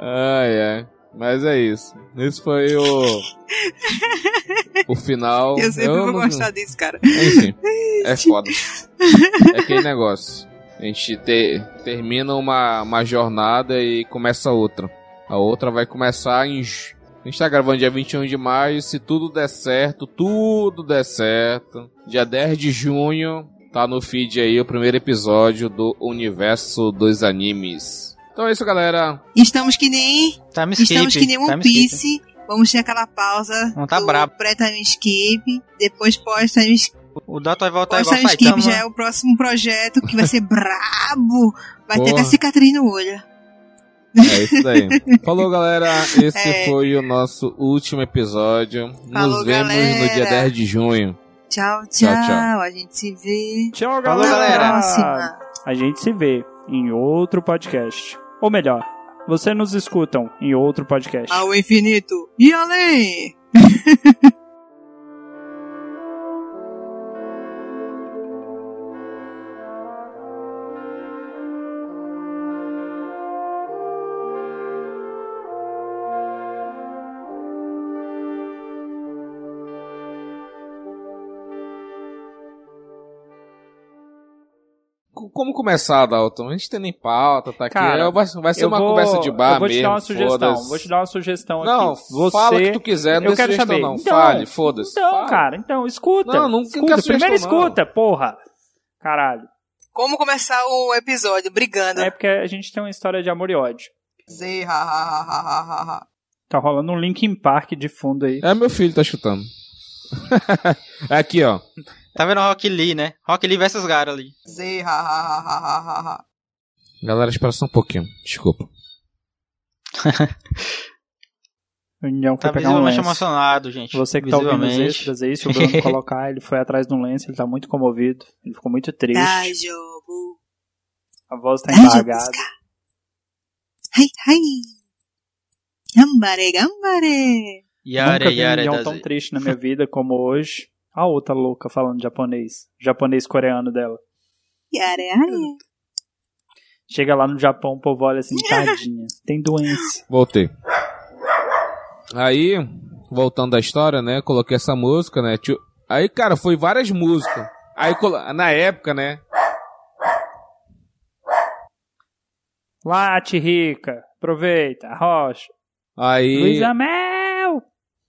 Ai, ai. Mas é isso. Esse foi o. o final. Eu sempre vou não- gostar disso, cara. Enfim, é <laughs> foda. É aquele negócio. A gente te- termina uma, uma jornada e começa outra. A outra vai começar em. A gente tá gravando dia 21 de maio. Se tudo der certo, tudo der certo. Dia 10 de junho, tá no feed aí o primeiro episódio do Universo dos Animes. Então é isso, galera. Estamos que nem. Time Estamos skip, que nem One skip. Piece. Vamos ter aquela pausa Não tá do brabo. pré-time skip, depois pós-time skip. O Dato vai voltar igual Pós-time skip Saitama. já é o próximo projeto que vai ser <laughs> brabo. Vai ter Porra. até cicatriz no olho. É isso daí. <laughs> Falou, galera. Esse É. foi o nosso último episódio. Falou, Nos vemos no dia galera. 10 de junho. Tchau, Tchau, tchau. tchau. A gente se vê. Tchau, Falou, galera. galera. Próxima. A gente se vê em outro podcast. Ou melhor, você nos escutam em outro podcast. Ao infinito e além. <laughs> Como começar, Dalton? A gente tem nem pauta, tá aqui. Cara, É, vai, vai ser Eu uma vou- conversa de bar Eu vou te mesmo. dar uma sugestão. Vou te dar uma sugestão Não, aqui. Você... fala o que tu quiser, não eu dê quero sugestão saber. não. Então, Fale, foda-se. Então, Fala. cara, então escuta. Não, não- escuta. quero Primeiro sugestão, não. escuta, porra. Caralho. Como começar o episódio? Brigando. É porque a gente tem uma história de amor e ódio. Zê, ha, ha, ha, ha, ha, ha, ha. Tá rolando um Linkin Park de fundo aí. É meu filho tá chutando. <laughs> aqui, ó. Tá vendo o Rock Lee, né? Rock Lee versus Gara ali. Zê, ha, ha, ha, ha, ha, ha. Galera, espera só um pouquinho. Desculpa. <laughs> O União foi Tá pegar um lenço. emocionado, gente. Você que tá ouvindo os extras aí, se o Bruno <laughs> colocar, ele foi atrás de um lenço, ele tá muito comovido. Ele ficou muito triste. Dai, jogo. A voz tá embargada. Ai, ai. Gambare, gambare. Yare, Nunca vi um yare das- tão triste na minha <laughs> vida como hoje. A outra louca falando japonês. Japonês coreano dela. Yare, ai. Chega lá no Japão, o povo olha assim, tadinha. Tem doença. Voltei. Aí, voltando da história, né? Coloquei essa música, né? tio- Aí, cara, foi várias músicas. Aí, colo- na época, né? Late, rica. Aproveita. Rocha. Aí. Luísa Mel.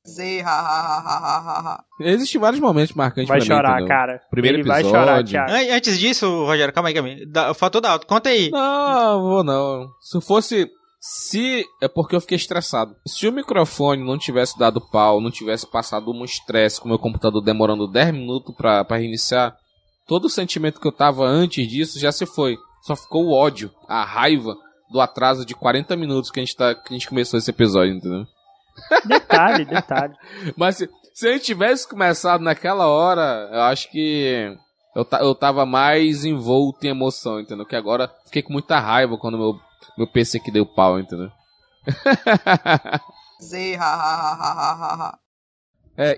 Zê, ha, ha, ha, ha, ha, ha. Existem vários momentos marcantes Vai pra mim, chorar, cara. Primeiro Ele vai episódio. chorar, Thiago. An- Antes disso, Rogério, calma aí, calma aí. Da- Faltou da alto. Conta aí. Não, vou não. Se fosse. Se. É porque eu fiquei estressado. Se o microfone não tivesse dado pau, não tivesse passado um estresse com o meu computador demorando 10 minutos pra, pra reiniciar, todo o sentimento que eu tava antes disso já se foi. Só ficou o ódio, a raiva do atraso de 40 minutos que a gente, tá, que a gente começou esse episódio, entendeu? Detalhe, detalhe. <laughs> Mas se, se a gente tivesse começado naquela hora, eu acho que eu, ta- eu tava mais envolto em emoção, entendeu? Que agora fiquei com muita raiva quando meu, meu PC que deu pau, entendeu? <laughs> Zê, ha, ha, ha, ha, ha, ha, ha. é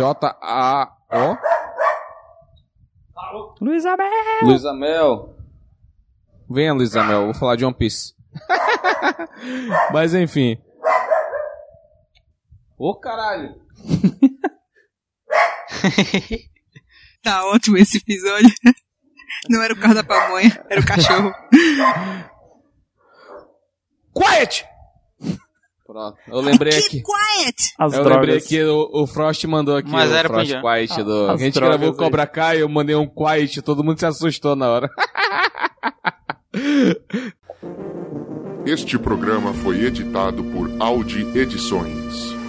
Y-N-D-J-A-O. Luísa Mel. Luísa Mel. Venha, Luísa Mel, vou falar de One Piece. <laughs> Mas enfim. Ô caralho! <laughs> Tá ótimo esse episódio. Não era o carro da pamonha, era o cachorro. Quiet! Pronto, eu lembrei aqui. Keep quiet! As eu drogas. lembrei que o, o Frost mandou aqui Mas o era Frost. Quiet. Do, Ah, a as gente gravou o. Cobra Kai, eu mandei um Quiet, todo mundo se assustou na hora. Este programa foi editado por Audi Edições.